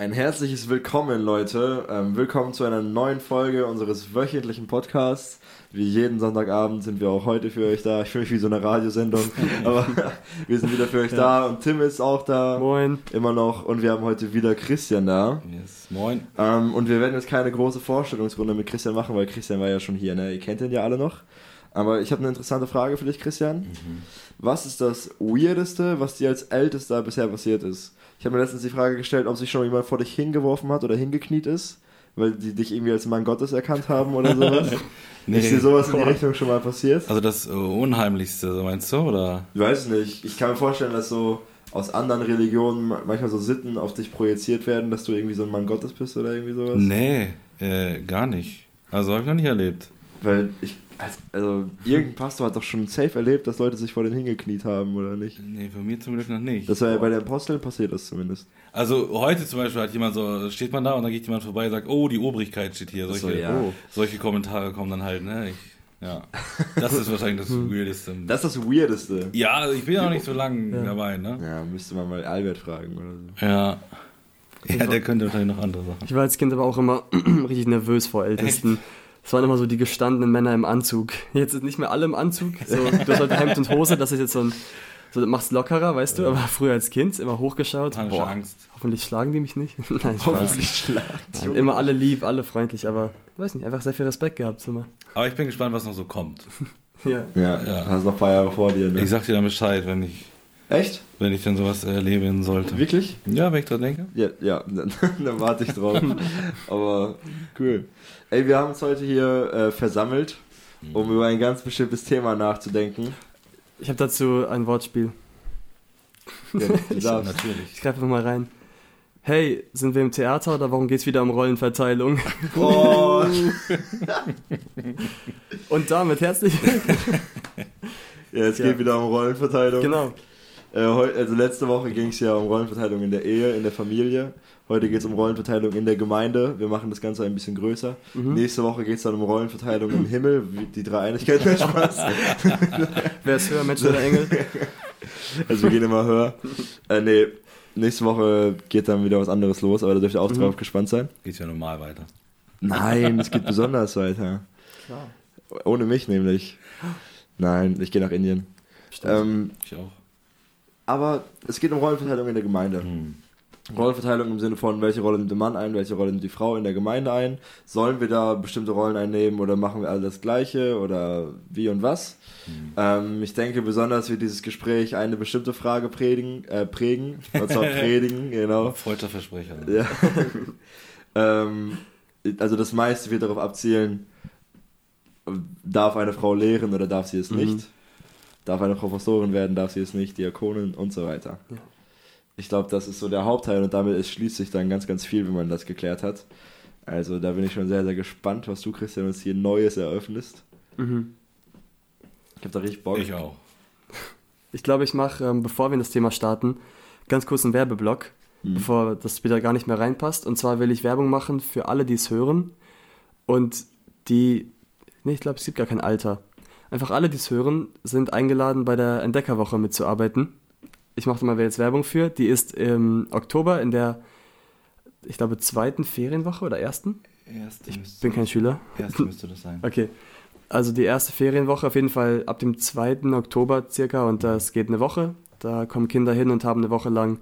Ein herzliches Willkommen, Leute. Ähm, willkommen zu einer neuen Folge unseres wöchentlichen Podcasts. Wie jeden Sonntagabend sind wir auch heute für euch da. Ich fühle mich wie so eine Radiosendung, aber wir sind wieder für euch da und Tim ist auch da. Moin. Immer noch. Und wir haben heute wieder Christian da. Yes, moin. Ähm, und wir werden jetzt keine große Vorstellungsrunde mit Christian machen, weil Christian war ja schon hier, ne? Ihr kennt ihn ja alle noch. Aber ich habe eine interessante Frage für dich, Christian. Was ist das Weirdeste, was dir als Ältester bisher passiert ist? Ich habe mir letztens die Frage gestellt, ob sich schon jemand vor dich hingeworfen hat oder hingekniet ist, weil die dich irgendwie als Mann Gottes erkannt haben oder sowas. Nee. Ist dir sowas in die Richtung schon mal passiert? Also das äh, Unheimlichste, meinst du, oder? Ich weiß es nicht. Ich kann mir vorstellen, dass so aus anderen Religionen ma- manchmal so Sitten auf dich projiziert werden, dass du irgendwie so ein Mann Gottes bist oder irgendwie sowas. Nee, äh, gar nicht. Also habe ich noch nicht erlebt. Weil ich, also irgendein Pastor hat doch schon safe erlebt, dass Leute sich vor den hingekniet haben, oder nicht? Nee, von mir zum Glück noch nicht. Das war ja bei den Aposteln passiert das zumindest. Also heute zum Beispiel hat jemand so, steht man da und dann geht jemand vorbei und sagt, oh, die Obrigkeit steht hier. Solche, so, ja. oh, solche Kommentare kommen dann halt, ne? Ich, ja. Das ist wahrscheinlich das Weirdeste. Das ist das Weirdeste. ja, also ich bin ja noch nicht so lange Ja. dabei, ne? Ja, müsste man mal Albert fragen oder so. Ja. Ja, der könnte wahrscheinlich noch andere Sachen. Ich war als Kind aber auch immer richtig nervös vor Ältesten. Es waren immer so die gestandenen Männer im Anzug. Jetzt sind nicht mehr alle im Anzug. So, du hast heute Hemd und Hose, das ist jetzt so ein. So, das machst lockerer, weißt du, aber früher als Kind immer hochgeschaut. Boah, Angst. hoffentlich schlagen die mich nicht. Nein, Spaß. schlagt. Nein, immer alle lieb, alle freundlich, aber weiß nicht, einfach sehr viel Respekt gehabt immer. Aber ich bin gespannt, was noch so kommt. Ja. Ja, Ja. hast noch ein paar Jahre vor dir, ne? Ich sag dir dann Bescheid, wenn ich, Echt? wenn ich dann sowas erleben sollte. Wirklich? Ja, wenn ich dran denke. Ja, ja, dann, dann warte ich drauf. Aber cool. Ey, wir haben uns heute hier äh, versammelt, um über ein ganz bestimmtes Thema nachzudenken. Ich habe dazu ein Wortspiel. Ja, darfst. Natürlich. Ich greife mal rein. Hey, sind wir im Theater oder warum geht's wieder um Rollenverteilung? Oh, Und damit herzlich. ja, es Ja. geht wieder um Rollenverteilung. genau. Äh, also letzte Woche ging es ja um Rollenverteilung in der Ehe, in der Familie. Heute geht es um Rollenverteilung in der Gemeinde. Wir machen das Ganze ein bisschen größer. Mhm. Nächste Woche geht es dann um Rollenverteilung im Himmel, die Dreieinigkeit mehr Spaß. Wer ist höher, Mensch oder Engel? Also wir gehen immer höher. Äh, nee, nächste Woche geht dann wieder was anderes los, aber da dürft ihr auch Mhm. drauf gespannt sein. Geht ja normal weiter. Nein, es geht besonders weiter. Klar. Ohne mich nämlich. Nein, ich gehe nach Indien. Ähm, Ich auch. Aber es geht um Rollenverteilung in der Gemeinde. Hm. Rollenverteilung im Sinne von, welche Rolle nimmt der Mann ein, welche Rolle nimmt die Frau in der Gemeinde ein? Sollen wir da bestimmte Rollen einnehmen oder machen wir alle das Gleiche oder wie und was? Ähm, ich denke, besonders wird dieses Gespräch eine bestimmte Frage predigen, äh, prägen, und zwar predigen, genau. Freudscher Versprecher. Ja. ähm, also das meiste wird darauf abzielen, darf eine Frau lehren oder darf sie es nicht? Darf eine Professorin werden, darf sie es nicht, Diakonin und so weiter. Ja. Ich glaube, das ist so der Hauptteil und damit ist, schließt sich dann ganz, ganz viel, wenn man das geklärt hat. Also da bin ich schon sehr, sehr gespannt, was du, Christian, uns hier Neues eröffnest. Mhm. Ich habe da richtig Bock. Ich auch. Ich glaube, ich mache, ähm, bevor wir in das Thema starten, ganz kurz einen Werbeblock, Mhm. bevor das wieder gar nicht mehr reinpasst. Und zwar will ich Werbung machen für alle, die es hören und die, nee, ich glaube, es gibt gar kein Alter. Einfach alle, die es hören, sind eingeladen, bei der Entdeckerwoche mitzuarbeiten. Ich mache da mal jetzt Werbung für. Die ist im Oktober in der, ich glaube, zweiten Ferienwoche oder ersten. Erste Ich bin kein Schüler. erste müsste das sein. Okay. Also die erste Ferienwoche auf jeden Fall ab dem 2. Oktober circa und das geht eine Woche. Da kommen Kinder hin und haben eine Woche lang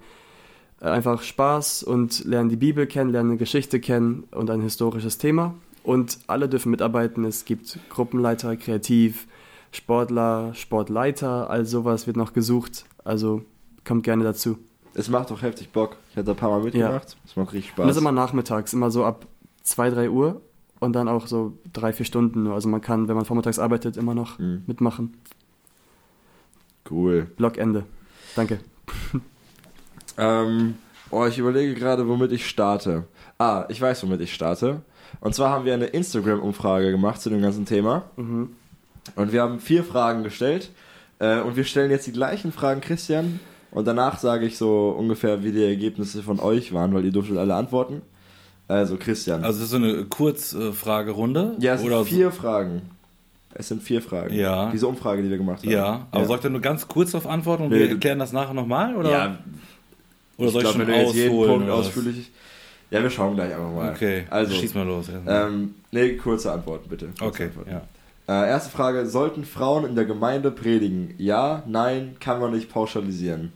äh, einfach Spaß und lernen die Bibel kennen, lernen eine Geschichte kennen und ein historisches Thema. Und alle dürfen mitarbeiten. Es gibt Gruppenleiter, Kreativ, Sportler, Sportleiter, all sowas wird noch gesucht. Also kommt gerne dazu. Es macht doch heftig Bock. Ich hatte ein paar Mal mitgemacht. Es macht richtig Spaß. Und das ist immer nachmittags, immer so ab 2, 3 Uhr und dann auch so drei, vier Stunden nur. Also man kann, wenn man vormittags arbeitet, immer noch Mhm. mitmachen. Cool. Blockende. Danke. Ähm, oh, ich überlege gerade, womit ich starte. Ah, ich weiß, womit ich starte. Und zwar haben wir eine Instagram-Umfrage gemacht zu dem ganzen Thema. Mhm. Und wir haben vier Fragen gestellt. Äh, und wir stellen jetzt die gleichen Fragen Christian. Und danach sage ich so ungefähr, wie die Ergebnisse von euch waren, weil ihr durftet alle antworten. Also Christian. Also es ist so eine Kurzfragerunde? ja, es sind vier Fragen. Es sind vier Fragen. Ja. Diese Umfrage, die wir gemacht So, haben. ja, aber soll ich dann nur ganz kurz darauf antworten und Nee, wir erklären das nachher nochmal? Oder, Ja, oder soll ich, glaub, schon wenn du jetzt jeden? Punkt ausführlich. Ja, wir schauen gleich einfach mal. Okay, also schieß mal los. Ja. Ähm, nee, kurze Antworten bitte. Kurze okay, Antworten. ja. Äh, erste Frage: Sollten Frauen in der Gemeinde predigen? Ja, nein, kann man nicht pauschalisieren.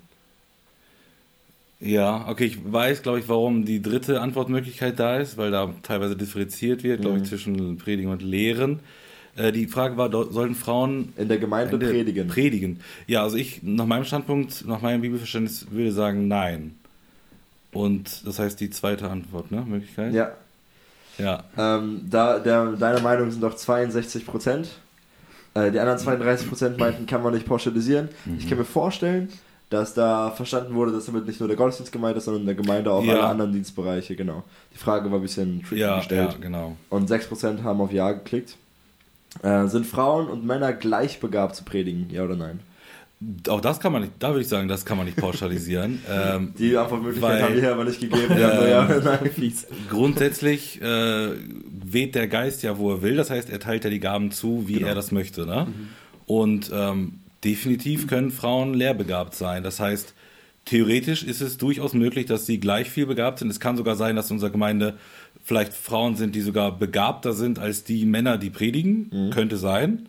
Ja, okay, ich weiß, glaube ich, warum die dritte Antwortmöglichkeit da ist, weil da teilweise differenziert wird, glaube Mhm. ich, zwischen Predigen und Lehren. Äh, die Frage war, sollten Frauen In der Gemeinde in der- predigen. Predigen. Ja, also ich, nach meinem Standpunkt, nach meinem Bibelverständnis, würde sagen nein. Und das heißt die zweite Antwort, ne? Möglichkeit? ja. Ja. Ähm, da, der, deine Meinung sind doch 62 Prozent. Äh, die anderen 32 Prozent meinten, kann man nicht pauschalisieren. Ich kann mir vorstellen, dass da verstanden wurde, dass damit nicht nur der Gottesdienst gemeint ist, sondern der Gemeinde auch Ja. alle anderen Dienstbereiche, genau. Die Frage war ein bisschen tricky Ja, gestellt. ja, genau. Und 6% haben auf Ja geklickt. Äh, sind Frauen und Männer gleich begabt zu predigen, ja oder nein? Auch das kann man nicht, da würde ich sagen, das kann man nicht pauschalisieren. ähm, Die Antwortmöglichkeit Weil- haben wir hier aber nicht gegeben. Haben nur ja oder nein. grundsätzlich äh, weht der Geist ja, wo er will. Das heißt, er teilt ja die Gaben zu, wie Genau. er das möchte. Ne? Und ähm, definitiv können Frauen lehrbegabt sein. Das heißt, theoretisch ist es durchaus möglich, dass sie gleich viel begabt sind. Es kann sogar sein, dass in unserer Gemeinde vielleicht Frauen sind, die sogar begabter sind als die Männer, die predigen. Könnte sein.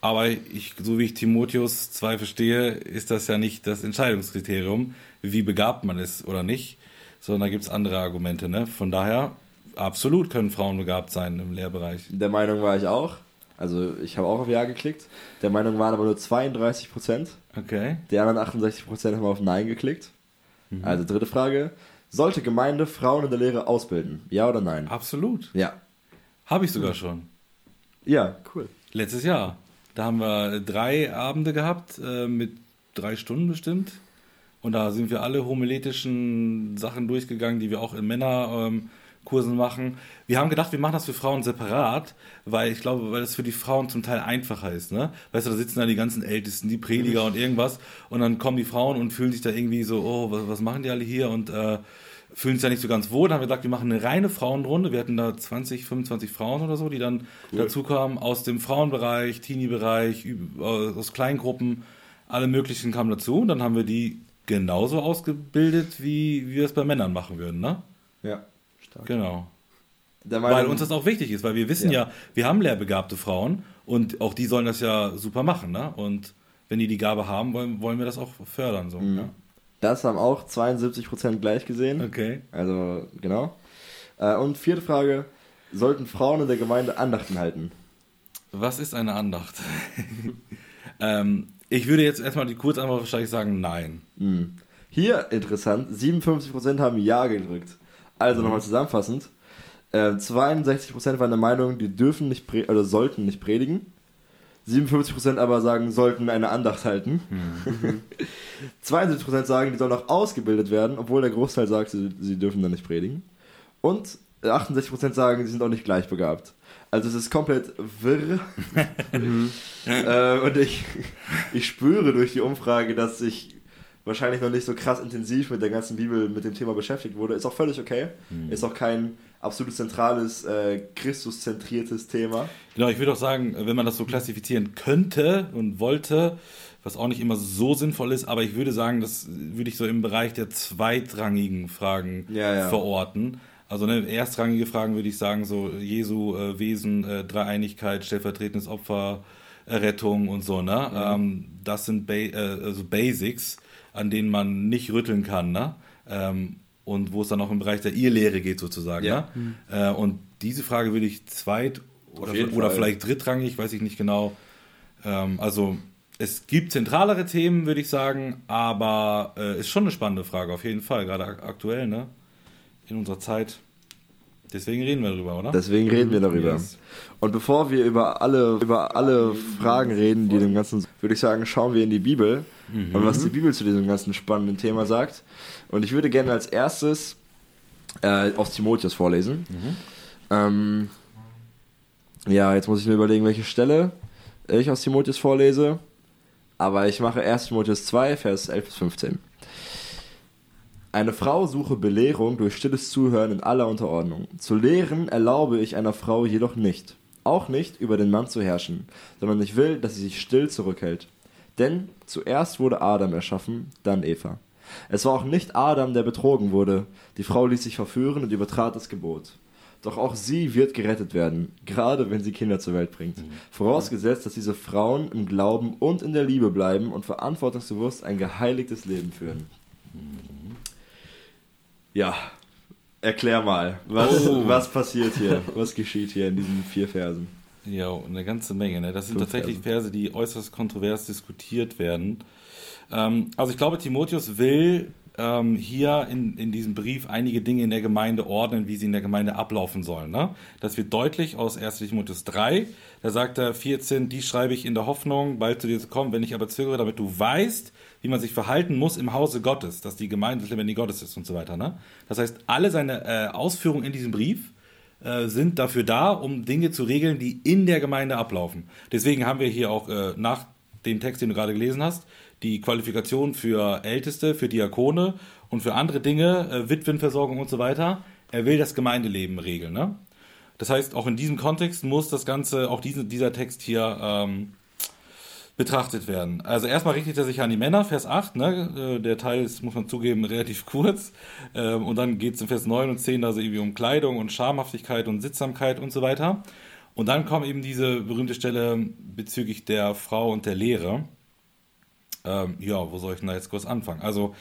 Aber ich, so wie ich Timotheus 2 verstehe, ist das ja nicht das Entscheidungskriterium, wie begabt man ist oder nicht, sondern da gibt es andere Argumente. Ne? Von daher, absolut können Frauen begabt sein im Lehrbereich. Der Meinung war ich auch. Also ich habe auch auf Ja geklickt. Der Meinung waren aber nur 32%. Okay. Die anderen 68% haben auf Nein geklickt. Also dritte Frage. Sollte Gemeinde Frauen in der Lehre ausbilden? Ja oder nein? Absolut. Ja. Habe ich sogar schon. Ja. Cool. Letztes Jahr. Da haben wir drei Abende gehabt, äh, mit drei Stunden bestimmt. Und da sind wir alle homiletischen Sachen durchgegangen, die wir auch in Männerkursen machen. Wir haben gedacht, wir machen das für Frauen separat, weil ich glaube, weil das für die Frauen zum Teil einfacher ist. Ne? Weißt du, da sitzen dann die ganzen Ältesten, die Prediger und irgendwas. Und dann kommen die Frauen und fühlen sich da irgendwie so, oh, was, was machen die alle hier? Und äh, fühlen sich da nicht so ganz wohl. Dann haben wir gesagt, wir machen eine reine Frauenrunde. Wir hatten da 20, 25 Frauen oder so, die dann dazu kamen aus dem Frauenbereich, Teenie-Bereich, üb- aus Kleingruppen. Alle möglichen kamen dazu. Und dann haben wir die genauso ausgebildet, wie, wir es bei Männern machen würden. Ne? Ja. Genau. Der Weil uns das auch wichtig ist, weil wir wissen Ja. ja, wir haben lehrbegabte Frauen und auch die sollen das ja super machen. Ne? Und wenn die die Gabe haben, wollen, wollen wir das auch fördern. So, ja. Das haben auch 72% gleich gesehen. Okay. Also, genau. Äh, und vierte Frage. Sollten Frauen in der Gemeinde Andachten halten? Was ist eine Andacht? ähm, ich würde jetzt erstmal die Kurzantwort wahrscheinlich sagen, nein. Hm. Hier interessant, 57% haben Ja gedrückt. Also Mhm. nochmal zusammenfassend. Äh, 62% waren der Meinung, die dürfen nicht oder sollten nicht predigen. 57% aber sagen, sollten eine Andacht halten. Mhm. 72% sagen, die sollen auch ausgebildet werden, obwohl der Großteil sagt, sie, sie dürfen dann nicht predigen. Und 68% sagen, sie sind auch nicht gleichbegabt. Also es ist komplett wirr. äh, und ich, ich spüre durch die Umfrage, dass ich wahrscheinlich noch nicht so krass intensiv mit der ganzen Bibel, mit dem Thema beschäftigt wurde. Ist auch völlig okay. Ist auch kein absolut zentrales, äh, Christus-zentriertes Thema. Genau, ich würde auch sagen, wenn man das so klassifizieren könnte und wollte, was auch nicht immer so sinnvoll ist, aber ich würde sagen, das würde ich so im Bereich der zweitrangigen Fragen Ja, ja. verorten. Also ne, erstrangige Fragen würde ich sagen, so Jesu äh, Wesen, äh, Dreieinigkeit, stellvertretendes Opfer, Errettung und so, ne? Ähm, das sind ba äh, also Basics, an denen man nicht rütteln kann, ne? Ähm, und wo es dann auch im Bereich der Irrlehre geht, sozusagen. Ja. Ne? Äh, und diese Frage würde ich zweit oder, oder vielleicht drittrangig, weiß ich nicht genau. Ähm, also es gibt zentralere Themen, würde ich sagen, aber äh, ist schon eine spannende Frage, auf jeden Fall, gerade ak aktuell, ne? In unserer Zeit. Deswegen reden wir darüber, oder? Deswegen reden wir darüber. Yes. Und bevor wir über alle, über alle Fragen reden, die dem Ganzen, würde ich sagen, schauen wir in die Bibel und was die Bibel zu diesem ganzen spannenden Thema sagt. Und ich würde gerne als erstes äh, aus Timotheus vorlesen. Ähm, ja, jetzt muss ich mir überlegen, welche Stelle ich aus Timotheus vorlese. Aber ich mache 1 Timotheus 2, Vers 11 bis 15. Eine Frau suche Belehrung durch stilles Zuhören in aller Unterordnung. Zu lehren erlaube ich einer Frau jedoch nicht. Auch nicht über den Mann zu herrschen, sondern ich will, dass sie sich still zurückhält. Denn zuerst wurde Adam erschaffen, dann Eva. Es war auch nicht Adam, der betrogen wurde. Die Frau ließ sich verführen und übertrat das Gebot. Doch auch sie wird gerettet werden, gerade wenn sie Kinder zur Welt bringt. Vorausgesetzt, dass diese Frauen im Glauben und in der Liebe bleiben und verantwortungsbewusst ein geheiligtes Leben führen. Ja, erklär mal, was, Oh. was passiert hier? Was geschieht hier in diesen vier Versen? Ja, eine ganze Menge. Ne? Das sind Fünf tatsächlich Verse. Verse, die äußerst kontrovers diskutiert werden. Ähm, also ich glaube, Timotheus will ähm, hier in, in diesem Brief einige Dinge in der Gemeinde ordnen, wie sie in der Gemeinde ablaufen sollen. Ne? Das wird deutlich aus 1. Timotheus 3. Da sagt er 14, die schreibe ich in der Hoffnung, bald zu dir zu kommen, wenn ich aber zögere, damit du weißt, wie man sich verhalten muss im Hause Gottes, dass die Gemeinde des lebendigen Gottes ist und so weiter. Ne? Das heißt, alle seine äh, Ausführungen in diesem Brief äh, sind dafür da, um Dinge zu regeln, die in der Gemeinde ablaufen. Deswegen haben wir hier auch äh, nach dem Text, den du gerade gelesen hast, die Qualifikation für Älteste, für Diakone und für andere Dinge, äh, Witwenversorgung und so weiter. Er will das Gemeindeleben regeln. Ne? Das heißt, auch in diesem Kontext muss das Ganze, auch diesen, dieser Text hier ähm, betrachtet werden. Also erstmal richtet er sich an die Männer, Vers 8, ne? Äh, der Teil ist, muss man zugeben, relativ kurz. Ähm, und dann geht es in Vers 9 und 10 also irgendwie um Kleidung und Schamhaftigkeit und Sittsamkeit und so weiter. Und dann kommt eben diese berühmte Stelle bezüglich der Frau und der Lehre. Ähm, ja, wo soll ich denn da jetzt kurz anfangen? Also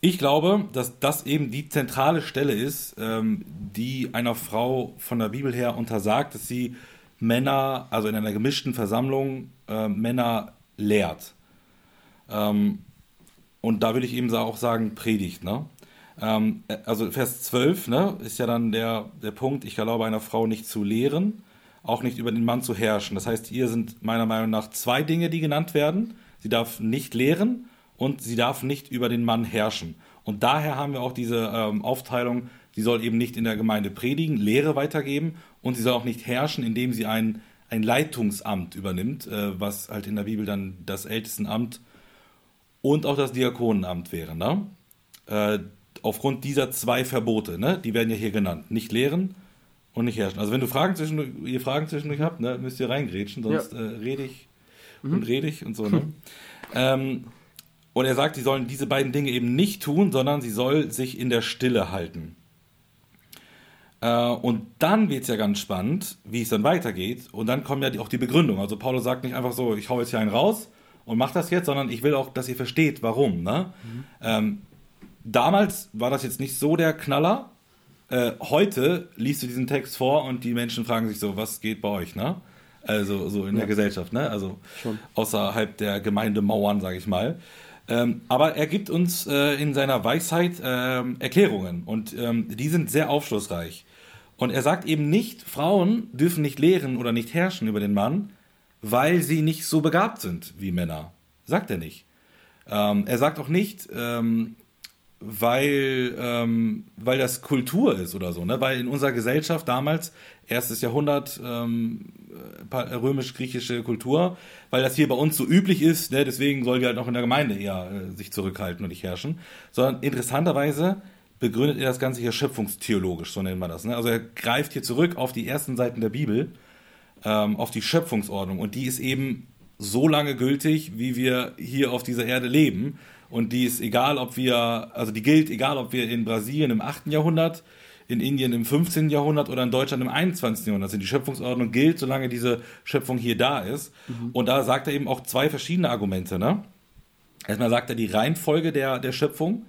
ich glaube, dass das eben die zentrale Stelle ist, ähm, die einer Frau von der Bibel her untersagt, dass sie Männer, also in einer gemischten Versammlung, äh, Männer lehrt. Ähm, und da würde ich eben auch sagen, predigt. Ne? Ähm, also Vers 12 ne, ist ja dann der, der Punkt, ich erlaube einer Frau nicht zu lehren, auch nicht über den Mann zu herrschen. Das heißt, hier sind meiner Meinung nach zwei Dinge, die genannt werden. Sie darf nicht lehren und sie darf nicht über den Mann herrschen. Und daher haben wir auch diese ähm, Aufteilung, sie soll eben nicht in der Gemeinde predigen, Lehre weitergeben und sie soll auch nicht herrschen, indem sie ein, ein Leitungsamt übernimmt, äh, was halt in der Bibel dann das Ältestenamt und auch das Diakonenamt wäre. Ne? Äh, aufgrund dieser zwei Verbote, ne? die werden ja hier genannt. Nicht lehren und nicht herrschen. Also wenn du Fragen zwischendurch, ihr Fragen zwischendurch habt, ne, müsst ihr reingrätschen, sonst Ja. äh, rede ich und rede ich und so. Ne? ähm, und er sagt, sie sollen diese beiden Dinge eben nicht tun, sondern sie soll sich in der Stille halten. Äh, und dann wird es ja ganz spannend, wie es dann weitergeht. Und dann kommt ja die, auch die Begründung. Also Paulus sagt nicht einfach so, ich hau jetzt hier einen raus und mach das jetzt, sondern ich will auch, dass ihr versteht, warum. Ne? Ähm, damals war das jetzt nicht so der Knaller. Äh, heute liest du diesen Text vor und die Menschen fragen sich so, was geht bei euch, ne? Also so in der Gesellschaft, ne? Also Schon. außerhalb der Gemeindemauern, sage ich mal. Ähm, aber er gibt uns äh, in seiner Weisheit ähm, Erklärungen und ähm, die sind sehr aufschlussreich. Und er sagt eben nicht, Frauen dürfen nicht lehren oder nicht herrschen über den Mann, weil sie nicht so begabt sind wie Männer. Sagt er nicht. Ähm, er sagt auch nicht, ähm, weil, ähm, weil das Kultur ist oder so, ne? Weil in unserer Gesellschaft damals, erstes Jahrhundert, ähm, äh, römisch-griechische Kultur, weil das hier bei uns so üblich ist, ne? deswegen soll wir halt auch in der Gemeinde eher äh, sich zurückhalten und nicht herrschen. Sondern interessanterweise begründet er das Ganze hier schöpfungstheologisch, so nennt man das. Ne? Also er greift hier zurück auf die ersten Seiten der Bibel, ähm, auf die Schöpfungsordnung. Und die ist eben so lange gültig, wie wir hier auf dieser Erde leben. Und die ist egal, ob wir, also die gilt, egal, ob wir in Brasilien im 8. Jahrhundert, in Indien im 15. Jahrhundert oder in Deutschland im 21. Jahrhundert sind. Die Schöpfungsordnung gilt, solange diese Schöpfung hier da ist. Und da sagt er eben auch zwei verschiedene Argumente. Ne? Erstmal sagt er die Reihenfolge der, der Schöpfung.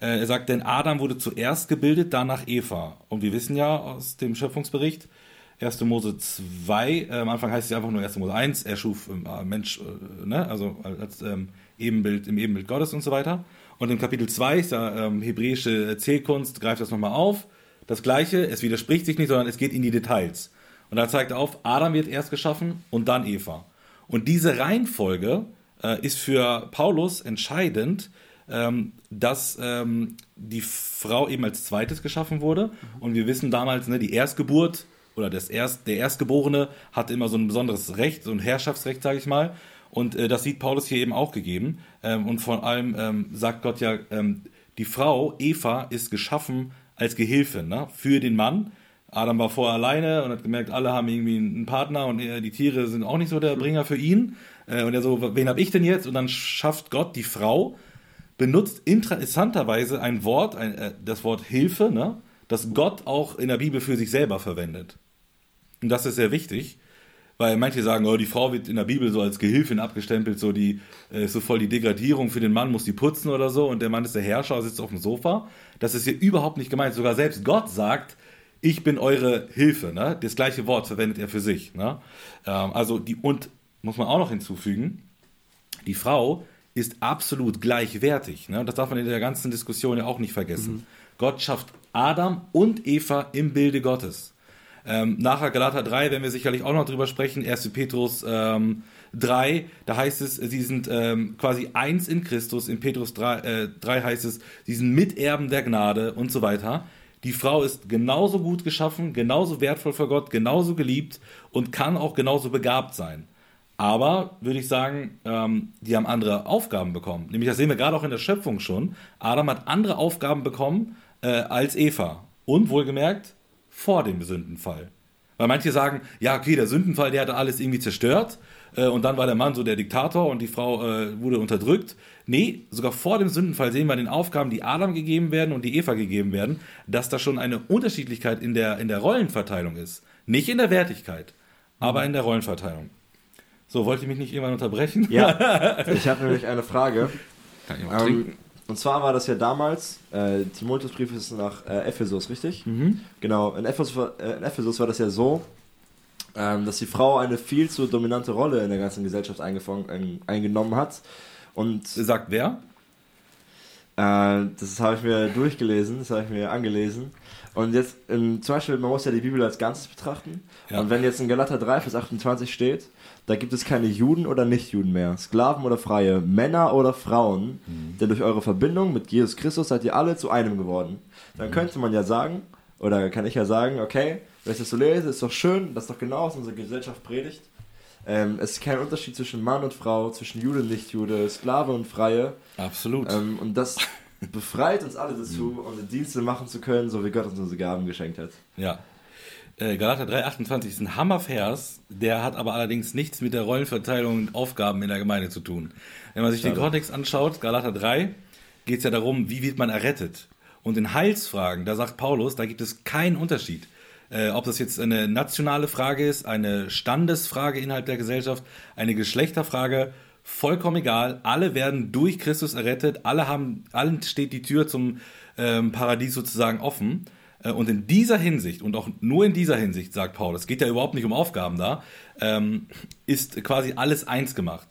Äh, Er sagt, denn Adam wurde zuerst gebildet, danach Eva. Und wir wissen ja aus dem Schöpfungsbericht, 1. Mose 2, äh, am Anfang heißt es einfach nur 1. Mose 1, er schuf ähm, äh, Mensch, äh, ne? also als ähm, Ebenbild, im Ebenbild Gottes und so weiter. Und im Kapitel 2 ist ja ähm, hebräische Zählkunst, greift das nochmal auf. Das gleiche, es widerspricht sich nicht, sondern es geht in die Details. Und da zeigt er auf, Adam wird erst geschaffen und dann Eva. Und diese Reihenfolge ist für Paulus entscheidend, ähm, dass ähm, die Frau eben als zweites geschaffen wurde. Und wir wissen damals, ne, die Erstgeburt oder das Erst, der Erstgeborene hatte immer so ein besonderes Recht, so ein Herrschaftsrecht, sage ich mal. Und äh, das sieht Paulus hier eben auch gegeben. Ähm, und vor allem ähm, sagt Gott ja, ähm, die Frau, Eva, ist geschaffen als Gehilfe ne, für den Mann. Adam war vorher alleine und hat gemerkt, alle haben irgendwie einen Partner und äh, die Tiere sind auch nicht so der Bringer für ihn. Äh, und er so, wen habe ich denn jetzt? Und dann schafft Gott die Frau, benutzt interessanterweise ein Wort, ein, äh, das Wort Hilfe, ne, das Gott auch in der Bibel für sich selber verwendet. Und das ist sehr wichtig, weil manche sagen, oh, die Frau wird in der Bibel so als Gehilfin abgestempelt, so die äh, so voll die Degradierung für den Mann muss die putzen oder so und der Mann ist der Herrscher, sitzt auf dem Sofa. Das ist hier überhaupt nicht gemeint. Sogar selbst Gott sagt, ich bin eure Hilfe. Ne? Das gleiche Wort verwendet er für sich. Ne? Ähm, also die und muss man auch noch hinzufügen, die Frau ist absolut gleichwertig. Ne? Das darf man in der ganzen Diskussion ja auch nicht vergessen. Mhm. Gott schafft Adam und Eva im Bilde Gottes. Ähm, nachher Galater 3 werden wir sicherlich auch noch drüber sprechen. 1. Petrus ähm, 3, da heißt es, sie sind ähm, quasi eins in Christus. In Petrus 3, äh, 3 heißt es, sie sind Miterben der Gnade und so weiter. Die Frau ist genauso gut geschaffen, genauso wertvoll für Gott, genauso geliebt und kann auch genauso begabt sein. Aber, würde ich sagen, ähm, die haben andere Aufgaben bekommen. Nämlich, das sehen wir gerade auch in der Schöpfung schon. Adam hat andere Aufgaben bekommen äh, als Eva. Und wohlgemerkt, vor dem Sündenfall. Weil manche sagen, ja, okay, der Sündenfall, der hat alles irgendwie zerstört äh, und dann war der Mann so der Diktator und die Frau äh, wurde unterdrückt. Nee, sogar vor dem Sündenfall sehen wir den Aufgaben, die Adam gegeben werden und die Eva gegeben werden, dass da schon eine Unterschiedlichkeit in der, in der Rollenverteilung ist. Nicht in der Wertigkeit, aber in der Rollenverteilung. So, wollte ich mich nicht irgendwann unterbrechen? Ja, ich habe nämlich eine Frage. Kann ich mal ähm, und zwar war das ja damals, äh, Timotheusbrief ist nach äh, Ephesus, richtig? Mhm. Genau, in Ephesus, äh, in Ephesus war das ja so, ähm, dass die Frau eine viel zu dominante Rolle in der ganzen Gesellschaft ein, eingenommen hat. Und Sagt wer? Äh, das habe ich mir durchgelesen, das habe ich mir angelesen. Und jetzt, ähm, zum Beispiel, man muss ja die Bibel als Ganzes betrachten. Ja. Und wenn jetzt in Galater 3, Vers 28 steht, da gibt es keine Juden oder Nichtjuden mehr, Sklaven oder Freie, Männer oder Frauen, mhm. denn durch eure Verbindung mit Jesus Christus seid ihr alle zu einem geworden. Dann mhm. könnte man ja sagen, oder kann ich ja sagen, okay, wenn ich das so lese, ist doch schön, das ist doch genau, was unsere Gesellschaft predigt. Ähm, es ist kein Unterschied zwischen Mann und Frau, zwischen Jude und Nichtjude, Sklave und Freie. Absolut. Ähm, und das befreit uns alle dazu, mhm. unsere Dienste machen zu können, so wie Gott uns unsere Gaben geschenkt hat. Ja, Galater 3,28 ist ein Hammervers, der hat aber allerdings nichts mit der Rollenverteilung und Aufgaben in der Gemeinde zu tun. Wenn man sich Schade. den Kontext anschaut, Galater 3, geht es ja darum, wie wird man errettet. Und in Heilsfragen, da sagt Paulus, da gibt es keinen Unterschied. Äh, ob das jetzt eine nationale Frage ist, eine Standesfrage innerhalb der Gesellschaft, eine Geschlechterfrage, vollkommen egal. Alle werden durch Christus errettet, alle haben, allen steht die Tür zum ähm, Paradies sozusagen offen. Äh, und in dieser Hinsicht, und auch nur in dieser Hinsicht, sagt Paul, es geht ja überhaupt nicht um Aufgaben da, ähm, ist quasi alles eins gemacht.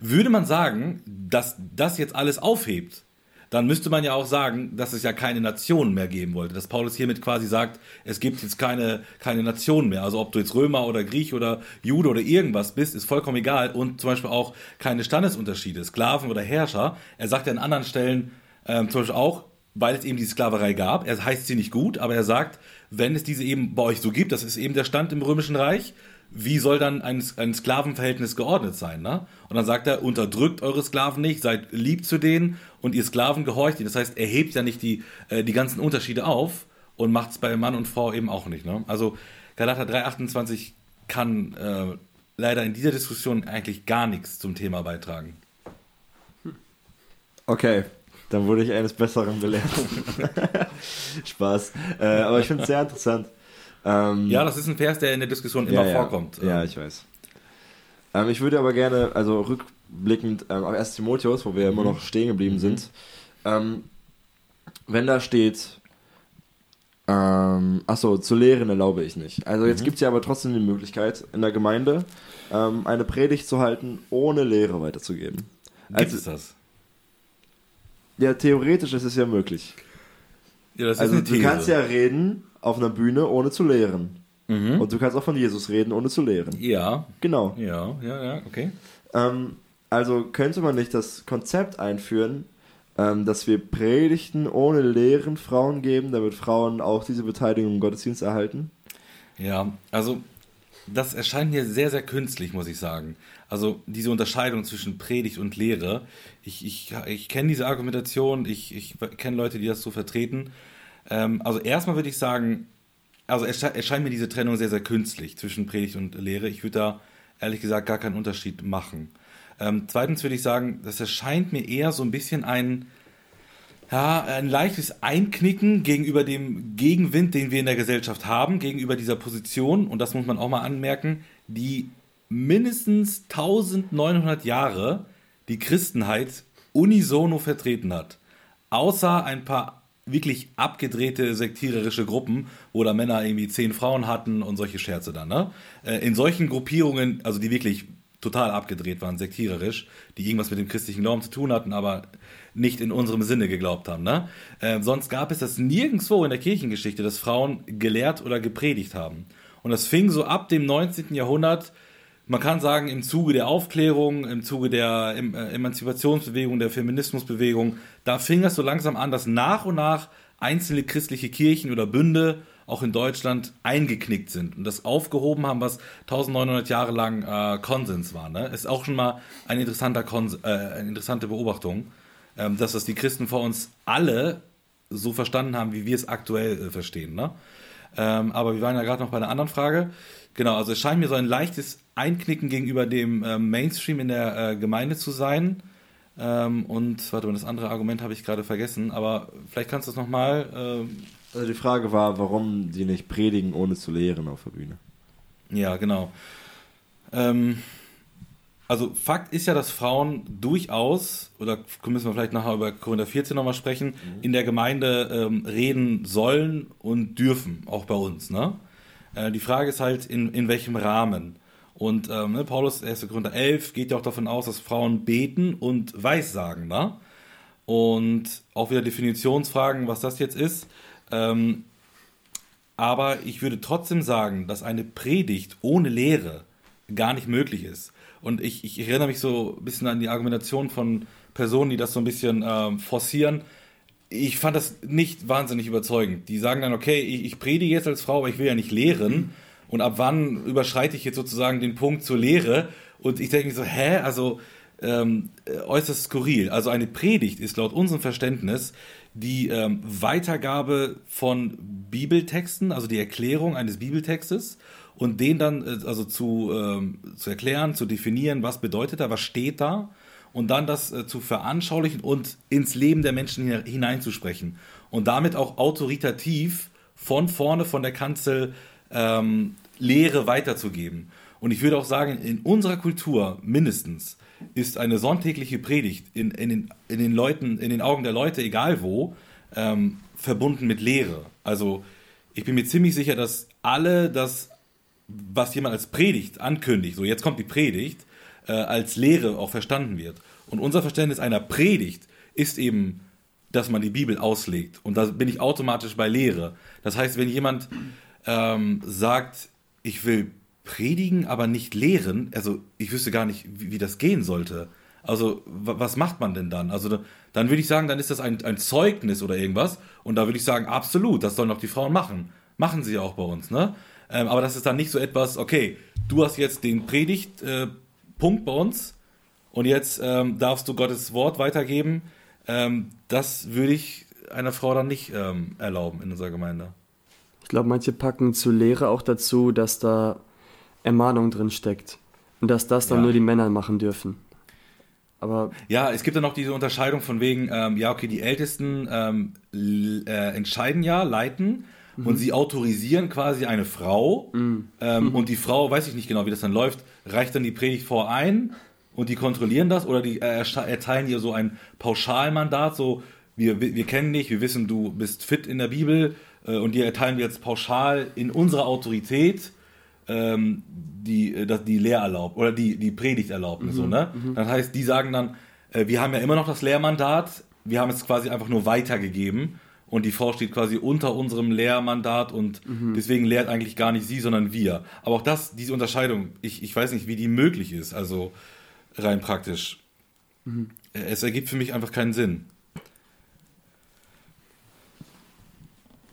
Würde man sagen, dass das jetzt alles aufhebt, dann müsste man ja auch sagen, dass es ja keine Nationen mehr geben wollte. Dass Paulus hiermit quasi sagt, es gibt jetzt keine, keine Nationen mehr. Also ob du jetzt Römer oder Griech oder Jude oder irgendwas bist, ist vollkommen egal. Und zum Beispiel auch keine Standesunterschiede, Sklaven oder Herrscher. Er sagt ja an anderen Stellen ähm, zum Beispiel auch, weil es eben die Sklaverei gab. Er heißt sie nicht gut, aber er sagt, wenn es diese eben bei euch so gibt, das ist eben der Stand im Römischen Reich, wie soll dann ein, ein Sklavenverhältnis geordnet sein? Ne? Und dann sagt er, unterdrückt eure Sklaven nicht, seid lieb zu denen und ihr Sklaven gehorcht ihnen. Das heißt, er hebt ja nicht die, äh, die ganzen Unterschiede auf und macht es bei Mann und Frau eben auch nicht. Ne? Also Galater 3,28 kann äh, leider in dieser Diskussion eigentlich gar nichts zum Thema beitragen. Okay, dann wurde ich eines Besseren belehrt. Spaß. Äh, aber ich finde es sehr interessant. Ähm, ja, das ist ein Vers, der in der Diskussion immer ja, vorkommt. Ja, ich weiß. Ähm, ich würde aber gerne, also rückblickend ähm, auf 1 Timotheus, wo wir mhm. immer noch stehen geblieben mhm. sind, ähm, wenn da steht, ähm, achso, zu lehren erlaube ich nicht. Also jetzt mhm. gibt es ja aber trotzdem die Möglichkeit, in der Gemeinde ähm, eine Predigt zu halten, ohne Lehre weiterzugeben. Gibt also, es das? Ja, theoretisch ist es ja möglich. Ja, das also du kannst ja reden auf einer Bühne, ohne zu lehren. Mhm. Und du kannst auch von Jesus reden, ohne zu lehren. Ja. Genau. Ja, ja, ja, okay. Ähm, also könnte man nicht das Konzept einführen, ähm, dass wir Predigten ohne Lehren Frauen geben, damit Frauen auch diese Beteiligung im Gottesdienst erhalten? Ja, also das erscheint mir sehr, sehr künstlich, muss ich sagen. Also diese Unterscheidung zwischen Predigt und Lehre. Ich, ich, ich kenne diese Argumentation, ich, ich kenne Leute, die das so vertreten. Ähm, also erstmal würde ich sagen, also es erscheint mir diese Trennung sehr, sehr künstlich zwischen Predigt und Lehre. Ich würde da ehrlich gesagt gar keinen Unterschied machen. Ähm, zweitens würde ich sagen, das erscheint mir eher so ein bisschen ein, ja, ein leichtes Einknicken gegenüber dem Gegenwind, den wir in der Gesellschaft haben, gegenüber dieser Position, und das muss man auch mal anmerken, die mindestens 1900 Jahre die Christenheit unisono vertreten hat. Außer ein paar wirklich abgedrehte sektiererische Gruppen, wo da Männer irgendwie zehn Frauen hatten und solche Scherze dann. Ne? Äh, in solchen Gruppierungen, also die wirklich total abgedreht waren, sektiererisch, die irgendwas mit dem christlichen Glauben zu tun hatten, aber nicht in unserem Sinne geglaubt haben. Ne? Äh, sonst gab es das nirgendwo in der Kirchengeschichte, dass Frauen gelehrt oder gepredigt haben. Und das fing so ab dem 19. Jahrhundert man kann sagen, im Zuge der Aufklärung, im Zuge der äh, Emanzipationsbewegung, der Feminismusbewegung, da fing es so langsam an, dass nach und nach einzelne christliche Kirchen oder Bünde auch in Deutschland eingeknickt sind und das aufgehoben haben, was 1900 Jahre lang äh, Konsens war. Ne? Ist auch schon mal ein interessanter Kons äh, eine interessante Beobachtung, dass das die Christen vor uns alle so verstanden haben, wie wir es aktuell äh, verstehen. Ne? Ähm, aber wir waren ja gerade noch bei einer anderen Frage. Genau, also es scheint mir so ein leichtes Einknicken gegenüber dem äh, Mainstream in der äh, Gemeinde zu sein. Ähm, und, warte mal, das andere Argument habe ich gerade vergessen, aber vielleicht kannst du es nochmal. Äh also die Frage war, warum die nicht predigen, ohne zu lehren auf der Bühne. Ja, genau. Ähm, also Fakt ist ja, dass Frauen durchaus, oder müssen wir vielleicht nachher über Korinther 14 nochmal sprechen, mhm. in der Gemeinde ähm, reden sollen und dürfen, auch bei uns. Ne? Äh, die Frage ist halt, in, in welchem Rahmen. Und ähm, ne, Paulus, 1. Korinther 11, geht ja auch davon aus, dass Frauen beten und Weissagen. Ne? Und auch wieder Definitionsfragen, was das jetzt ist. Ähm, aber ich würde trotzdem sagen, dass eine Predigt ohne Lehre gar nicht möglich ist. Und ich, ich erinnere mich so ein bisschen an die Argumentation von Personen, die das so ein bisschen ähm, forcieren. Ich fand das nicht wahnsinnig überzeugend. Die sagen dann, okay, ich, ich predige jetzt als Frau, aber ich will ja nicht lehren und ab wann überschreite ich jetzt sozusagen den Punkt zur Lehre? Und ich denke mir so, hä, also ähm, äußerst skurril. Also eine Predigt ist laut unserem Verständnis die ähm, Weitergabe von Bibeltexten, also die Erklärung eines Bibeltextes und den dann äh, also zu, ähm, zu erklären, zu definieren, was bedeutet da, was steht da und dann das äh, zu veranschaulichen und ins Leben der Menschen hineinzusprechen und damit auch autoritativ von vorne von der Kanzel ähm, Lehre weiterzugeben. Und ich würde auch sagen, in unserer Kultur mindestens ist eine sonntägliche Predigt in, in, den, in den Leuten, in den Augen der Leute, egal wo, ähm, verbunden mit Lehre. Also ich bin mir ziemlich sicher, dass alle das, was jemand als Predigt ankündigt, so jetzt kommt die Predigt, äh, als Lehre auch verstanden wird. Und unser Verständnis einer Predigt ist eben, dass man die Bibel auslegt. Und da bin ich automatisch bei Lehre. Das heißt, wenn jemand ähm, sagt, ich will predigen, aber nicht lehren, also ich wüsste gar nicht, wie, wie das gehen sollte. Also, was macht man denn dann? Also, dann würde ich sagen, dann ist das ein, ein Zeugnis oder irgendwas. Und da würde ich sagen, absolut, das sollen doch die Frauen machen. Machen sie ja auch bei uns, ne? Ähm, aber das ist dann nicht so etwas, okay, du hast jetzt den Predigtpunkt äh, bei uns und jetzt ähm, darfst du Gottes Wort weitergeben. Ähm, das würde ich einer Frau dann nicht ähm, erlauben in unserer Gemeinde. Ich glaube, manche packen zu Lehre auch dazu, dass da Ermahnung drin steckt. Und dass das dann ja. nur die Männer machen dürfen. Aber ja, es gibt dann noch diese Unterscheidung von wegen, ähm, ja, okay, die Ältesten ähm, äh, entscheiden ja, leiten mhm. und sie autorisieren quasi eine Frau. Mhm. Ähm, mhm. Und die Frau, weiß ich nicht genau, wie das dann läuft, reicht dann die Predigt vor ein und die kontrollieren das oder die äh, erteilen ihr so ein Pauschalmandat, so wir, wir kennen dich, wir wissen, du bist fit in der Bibel, äh, und die erteilen wir jetzt pauschal in unserer Autorität ähm, die, äh, die Lehrerlaubnis oder die, die Predigterlaubnis. Mhm, so, ne? Mhm. Das heißt, die sagen dann, äh, wir haben ja immer noch das Lehrmandat, wir haben es quasi einfach nur weitergegeben und die Frau steht quasi unter unserem Lehrmandat und mhm. deswegen lehrt eigentlich gar nicht sie, sondern wir. Aber auch das, diese Unterscheidung, ich, ich weiß nicht, wie die möglich ist, also rein praktisch. Mhm. Es ergibt für mich einfach keinen Sinn.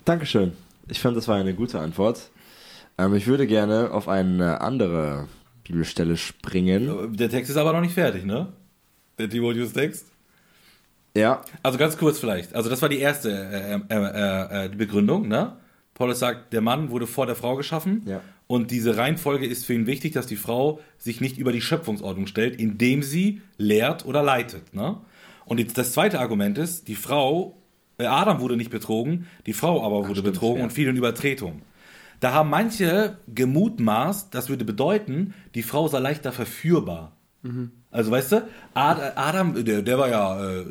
Dankeschön. Ich fand, das war eine gute Antwort. Ähm, ich würde gerne auf eine andere Bibelstelle springen. Der Text ist aber noch nicht fertig, ne? Der Timotheus-Text. Ja. Also ganz kurz vielleicht. Also das war die erste äh, äh, äh, äh, Begründung, ne? Paulus sagt, der Mann wurde vor der Frau geschaffen. Ja. Und diese Reihenfolge ist für ihn wichtig, dass die Frau sich nicht über die Schöpfungsordnung stellt, indem sie lehrt oder leitet. Ne? Und das zweite Argument ist, die Frau äh, Adam wurde nicht betrogen, die Frau aber wurde stimmt, betrogen ja. und fiel in Übertretung. Da haben manche gemutmaßt, das würde bedeuten, die Frau sei leichter verführbar. Also weißt du, Ad, Adam, der, der war ja äh,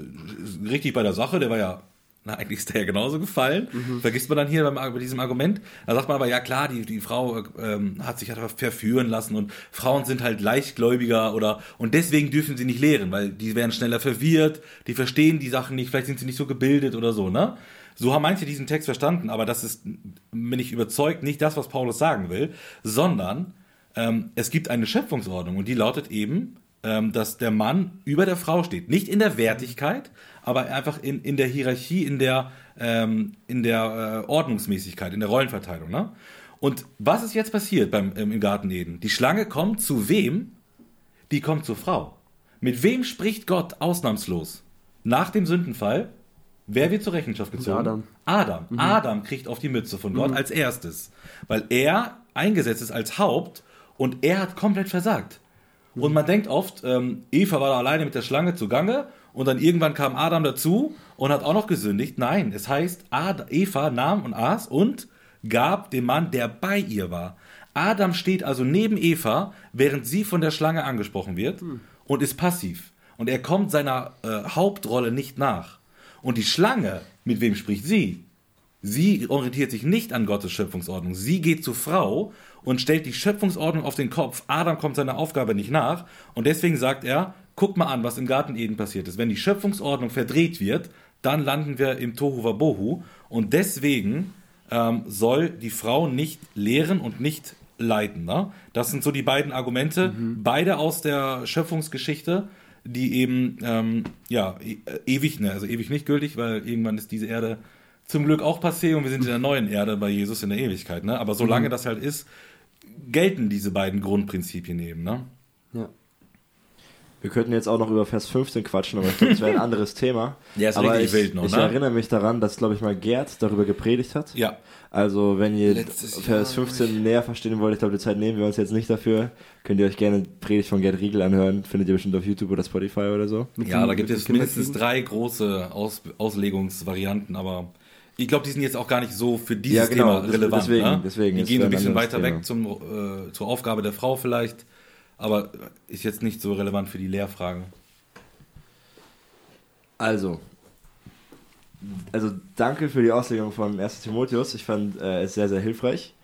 richtig bei der Sache, der war ja, na eigentlich ist der ja genauso gefallen. Vergisst man dann hier beim, bei diesem Argument. Da sagt man aber, ja klar, die, die Frau äh, ähm, hat sich halt verführen lassen und Frauen sind halt leichtgläubiger oder und deswegen dürfen sie nicht lehren, weil die werden schneller verwirrt, die verstehen die Sachen nicht, vielleicht sind sie nicht so gebildet oder so, ne? So haben manche diesen Text verstanden, aber das ist, bin ich überzeugt, nicht das, was Paulus sagen will, sondern ähm, es gibt eine Schöpfungsordnung und die lautet eben, dass der Mann über der Frau steht. Nicht in der Wertigkeit, aber einfach in, in der Hierarchie, in der, ähm, in der äh, Ordnungsmäßigkeit, in der Rollenverteilung. Ne? Und was ist jetzt passiert beim, ähm, im Garten Eden? Die Schlange kommt zu wem? Die kommt zur Frau. Mit wem spricht Gott ausnahmslos? Nach dem Sündenfall, wer wird zur Rechenschaft gezogen? Adam. Adam. Adam kriegt auf die Mütze von Gott als erstes, weil er eingesetzt ist als Haupt und er hat komplett versagt. Und man denkt oft, ähm, Eva war da alleine mit der Schlange zugange und dann irgendwann kam Adam dazu und hat auch noch gesündigt. Nein, es heißt, Ad Eva nahm und aß und gab dem Mann, der bei ihr war. Adam steht also neben Eva, während sie von der Schlange angesprochen wird und ist passiv. Und er kommt seiner äh, Hauptrolle nicht nach. Und die Schlange, mit wem spricht sie? Sie orientiert sich nicht an Gottes Schöpfungsordnung. Sie geht zur Frau und stellt die Schöpfungsordnung auf den Kopf. Adam kommt seiner Aufgabe nicht nach. Und deswegen sagt er, guck mal an, was im Garten Eden passiert ist. Wenn die Schöpfungsordnung verdreht wird, dann landen wir im Tohu Wabohu. Und deswegen ähm, soll die Frau nicht lehren und nicht leiten. Ne? Das sind so die beiden Argumente, beide aus der Schöpfungsgeschichte, die eben ähm, ja e ewig, ne, also ewig nicht gültig, weil irgendwann ist diese Erde zum Glück auch passé und wir sind in der neuen Erde bei Jesus in der Ewigkeit. Ne? Aber solange das halt ist, gelten diese beiden Grundprinzipien eben. Ne? Ja. Wir könnten jetzt auch noch über Vers 15 quatschen, aber ich glaube, das wäre ein anderes Thema. Ja, ist aber richtig ich, wild noch, Ich ne? erinnere mich daran, dass, glaube ich, mal Gerd darüber gepredigt hat. Ja. Also, wenn ihr Letztes Vers Jahr, 15 näher verstehen wollt, ich glaube, die Zeit nehmen wir uns jetzt nicht dafür. Könnt ihr euch gerne Predigt von Gerd Riegel anhören. Findet ihr bestimmt auf YouTube oder Spotify oder so. Ja, den- da gibt es mindestens drei große Aus Auslegungsvarianten, aber ich glaube, die sind jetzt auch gar nicht so für dieses Ja, genau, Thema relevant. deswegen- ne? deswegen, die gehen so ein bisschen weiter weg zum, äh, zur Aufgabe der Frau vielleicht, aber ist jetzt nicht so relevant für die Lehrfragen. Also, also danke für die Auslegung von 1. Timotheus. Ich fand äh, es sehr, sehr hilfreich.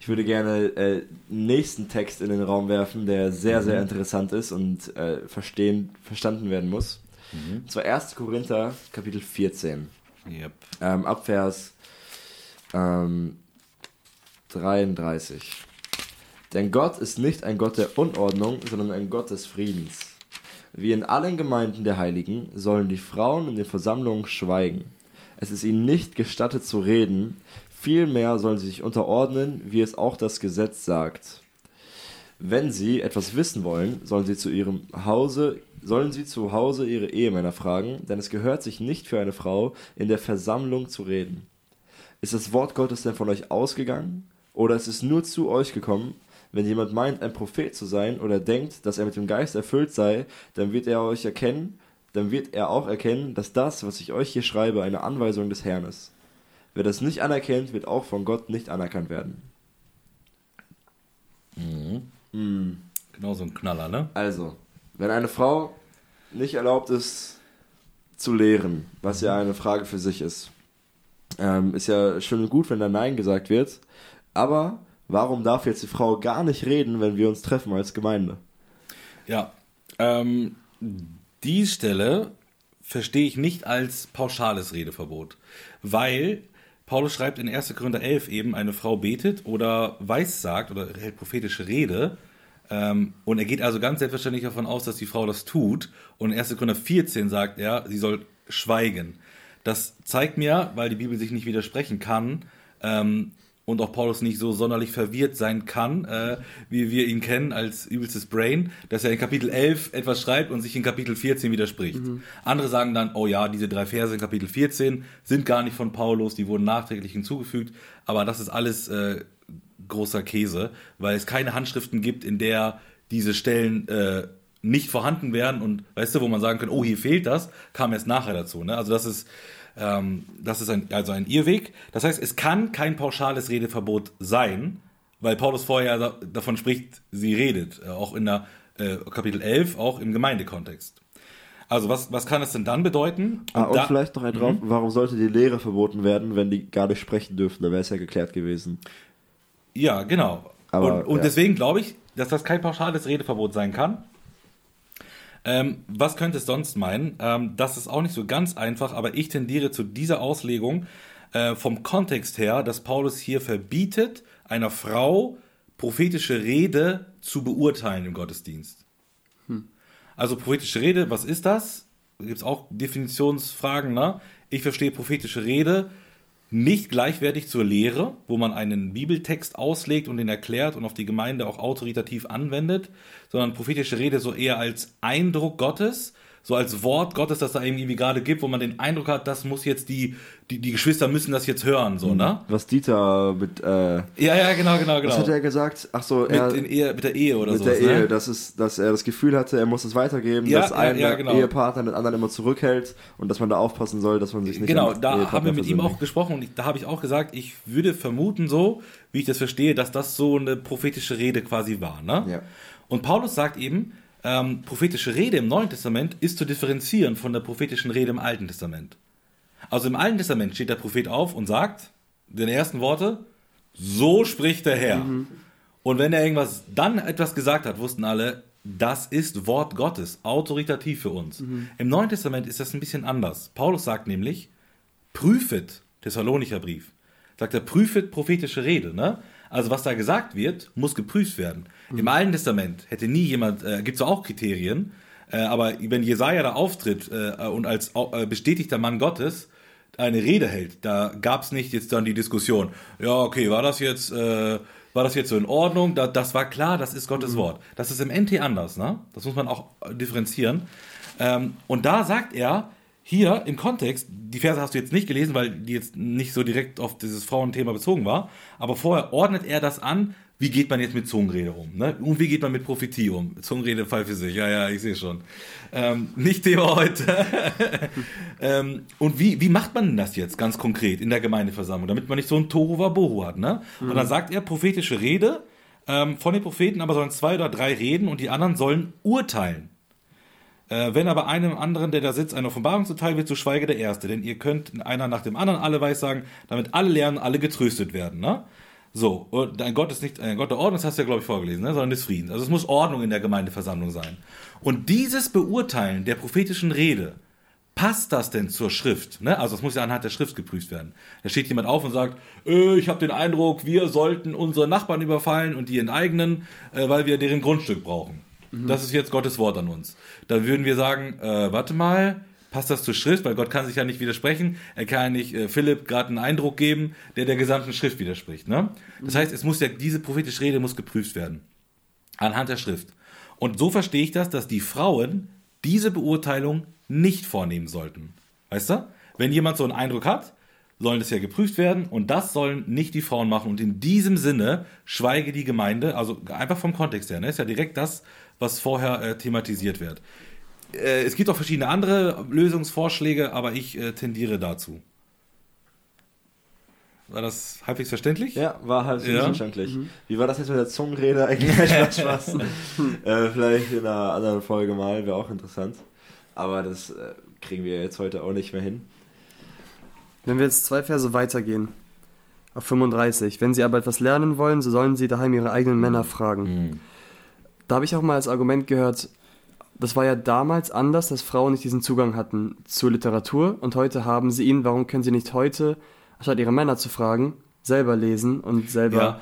Ich würde gerne äh, nächsten Text in den Raum werfen, der sehr, sehr interessant ist und äh, verstehen, verstanden werden muss. Und zwar 1. Korinther, Kapitel 14. Yep. Ähm, ab Vers ähm, 33. Denn Gott ist nicht ein Gott der Unordnung, sondern ein Gott des Friedens. Wie in allen Gemeinden der Heiligen sollen die Frauen in den Versammlungen schweigen. Es ist ihnen nicht gestattet zu reden, vielmehr sollen sie sich unterordnen, wie es auch das Gesetz sagt. Wenn sie etwas wissen wollen, sollen sie zu ihrem Hause, sollen sie zu Hause ihre Ehemänner fragen, denn es gehört sich nicht für eine Frau, in der Versammlung zu reden. Ist das Wort Gottes denn von euch ausgegangen? Oder ist es nur zu euch gekommen? Wenn jemand meint, ein Prophet zu sein oder denkt, dass er mit dem Geist erfüllt sei, dann wird er euch erkennen, dann wird er auch erkennen, dass das, was ich euch hier schreibe, eine Anweisung des Herrn ist. Wer das nicht anerkennt, wird auch von Gott nicht anerkannt werden. Genau so ein Knaller, ne? Also, wenn eine Frau nicht erlaubt ist zu lehren, was ja eine Frage für sich ist, ähm, ist ja schön und gut, wenn da Nein gesagt wird, aber warum darf jetzt die Frau gar nicht reden, wenn wir uns treffen als Gemeinde? Ja. Ähm, die Stelle verstehe ich nicht als pauschales Redeverbot, weil Paulus schreibt in 1. Korinther 11 eben, eine Frau betet oder weissagt oder hält prophetische Rede. Ähm, und er geht also ganz selbstverständlich davon aus, dass die Frau das tut. Und in 1. Korinther 14 sagt er, sie soll schweigen. Das zeigt mir, weil die Bibel sich nicht widersprechen kann, ähm, und auch Paulus nicht so sonderlich verwirrt sein kann, äh, wie wir ihn kennen als übelstes Brain, dass er in Kapitel 11 etwas schreibt und sich in Kapitel 14 widerspricht. Andere sagen dann, oh ja, diese drei Verse in Kapitel 14 sind gar nicht von Paulus, die wurden nachträglich hinzugefügt, aber das ist alles äh, großer Käse, weil es keine Handschriften gibt, in der diese Stellen äh, nicht vorhanden wären und weißt du, wo man sagen kann, oh, hier fehlt das, kam erst nachher dazu. Ne? Also das ist Ähm, das ist ein, also ein Irrweg. Das heißt, es kann kein pauschales Redeverbot sein, weil Paulus vorher da, davon spricht, sie redet, äh, auch in der äh, Kapitel 11, auch im Gemeindekontext. Also was, was kann es denn dann bedeuten? Ah, und da- vielleicht noch ein drauf, warum sollte die Lehre verboten werden, wenn die gar nicht sprechen dürften? Da wäre es ja geklärt gewesen. Ja, genau. Aber, und und ja. deswegen glaube ich, dass das kein pauschales Redeverbot sein kann. Ähm, was könnte es sonst meinen? Ähm, das ist auch nicht so ganz einfach, aber ich tendiere zu dieser Auslegung äh, vom Kontext her, dass Paulus hier verbietet, einer Frau prophetische Rede zu beurteilen im Gottesdienst. Also prophetische Rede, was ist das? Da gibt es auch Definitionsfragen. Ne? Ich verstehe prophetische Rede nicht gleichwertig zur Lehre, wo man einen Bibeltext auslegt und den erklärt und auf die Gemeinde auch autoritativ anwendet, sondern prophetische Rede so eher als Eindruck Gottes, so als Wort Gottes, das da irgendwie gerade gibt, wo man den Eindruck hat, das muss jetzt die, die, die Geschwister müssen das jetzt hören, so, ne? Was Dieter mit, äh, Ja, ja, genau, genau, genau. was hat er gesagt? Ach so, er, mit, Ehe, mit der Ehe oder mit so. der Ehe, Ne? dass, es, dass er das Gefühl hatte, er muss es weitergeben, Ja, dass ja, ein ja, genau. Ehepartner den anderen immer zurückhält und dass man da aufpassen soll, dass man sich nicht Genau, da haben wir mit ihm auch gesprochen und ich, da habe ich auch gesagt, ich würde vermuten so, wie ich das verstehe, dass das so eine prophetische Rede quasi war. Ne? Ja. Und Paulus sagt eben, ähm, prophetische Rede im Neuen Testament ist zu differenzieren von der prophetischen Rede im Alten Testament. Also im Alten Testament steht der Prophet auf und sagt, den ersten Worte, so spricht der Herr. Und wenn er irgendwas dann etwas gesagt hat, wussten alle, das ist Wort Gottes, autoritativ für uns. Im Neuen Testament ist das ein bisschen anders. Paulus sagt nämlich, prüfet, Thessalonicher Brief, sagt er, prüfet prophetische Rede. Ne? Also was da gesagt wird, muss geprüft werden. Im Alten Testament hätte nie jemand, äh, gibt es auch Kriterien, äh, aber wenn Jesaja da auftritt äh, und als äh, bestätigter Mann Gottes eine Rede hält, da gab es nicht jetzt dann die Diskussion, ja, okay, war das jetzt, äh, war das jetzt so in Ordnung? Da, das war klar, das ist Gottes Wort. Das ist im NT anders, ne? Das muss man auch äh, differenzieren. Ähm, und da sagt er, hier im Kontext, die Verse hast du jetzt nicht gelesen, weil die jetzt nicht so direkt auf dieses Frauenthema bezogen war, aber vorher ordnet er das an, wie geht man jetzt mit Zungenrede um? Ne? Und wie geht man mit Prophetie um? Zungenrede Fall für sich, ja, ja, ich sehe schon. Ähm, nicht Thema heute. ähm, und wie, wie macht man denn das jetzt ganz konkret in der Gemeindeversammlung, damit man nicht so ein Tohu Wabohu hat? Ne? Und dann sagt er prophetische Rede ähm, von den Propheten, aber sollen zwei oder drei reden und die anderen sollen urteilen. Äh, wenn aber einem anderen, der da sitzt, eine Offenbarung zuteil wird, so schweige der Erste. Denn ihr könnt einer nach dem anderen alle weissagen, damit alle lernen, alle getröstet werden. Ne? So, ein Gott ist nicht ein Gott der Ordnung, das hast du ja, glaube ich, vorgelesen, ne? sondern des Friedens. Also es muss Ordnung in der Gemeindeversammlung sein. Und dieses Beurteilen der prophetischen Rede, passt das denn zur Schrift? Ne? Also es muss ja anhand der Schrift geprüft werden. Da steht jemand auf und sagt, äh, ich habe den Eindruck, wir sollten unsere Nachbarn überfallen und die enteignen, äh, weil wir deren Grundstück brauchen. Das ist jetzt Gottes Wort an uns. Da würden wir sagen, äh, warte mal, passt das zur Schrift? Weil Gott kann sich ja nicht widersprechen. Er kann ja nicht äh, Philipp gerade einen Eindruck geben, der der gesamten Schrift widerspricht. Ne? Das heißt, es muss ja, diese prophetische Rede muss geprüft werden. Anhand der Schrift. Und so verstehe ich das, dass die Frauen diese Beurteilung nicht vornehmen sollten. Weißt du? Wenn jemand so einen Eindruck hat, sollen das ja geprüft werden und das sollen nicht die Frauen machen. Und in diesem Sinne schweige die Gemeinde, also einfach vom Kontext her, ne? ist ja direkt das, was vorher äh, thematisiert wird. Äh, es gibt auch verschiedene andere Lösungsvorschläge, aber ich äh, tendiere dazu. War das halbwegs verständlich? Ja, war halt Ja. verständlich. Wie war das jetzt mit der Zungenrede eigentlich? Spaß, Spaß. äh, vielleicht in einer anderen Folge mal, wäre auch interessant. Aber das äh, kriegen wir jetzt heute auch nicht mehr hin. Wenn wir jetzt zwei Verse weitergehen, auf 35. Wenn sie aber etwas lernen wollen, so sollen sie daheim ihre eigenen Männer fragen. Mhm. Da habe ich auch mal als Argument gehört, das war ja damals anders, dass Frauen nicht diesen Zugang hatten zur Literatur und heute haben sie ihn. Warum können sie nicht heute, anstatt ihre Männer zu fragen, selber lesen und selber. Ja,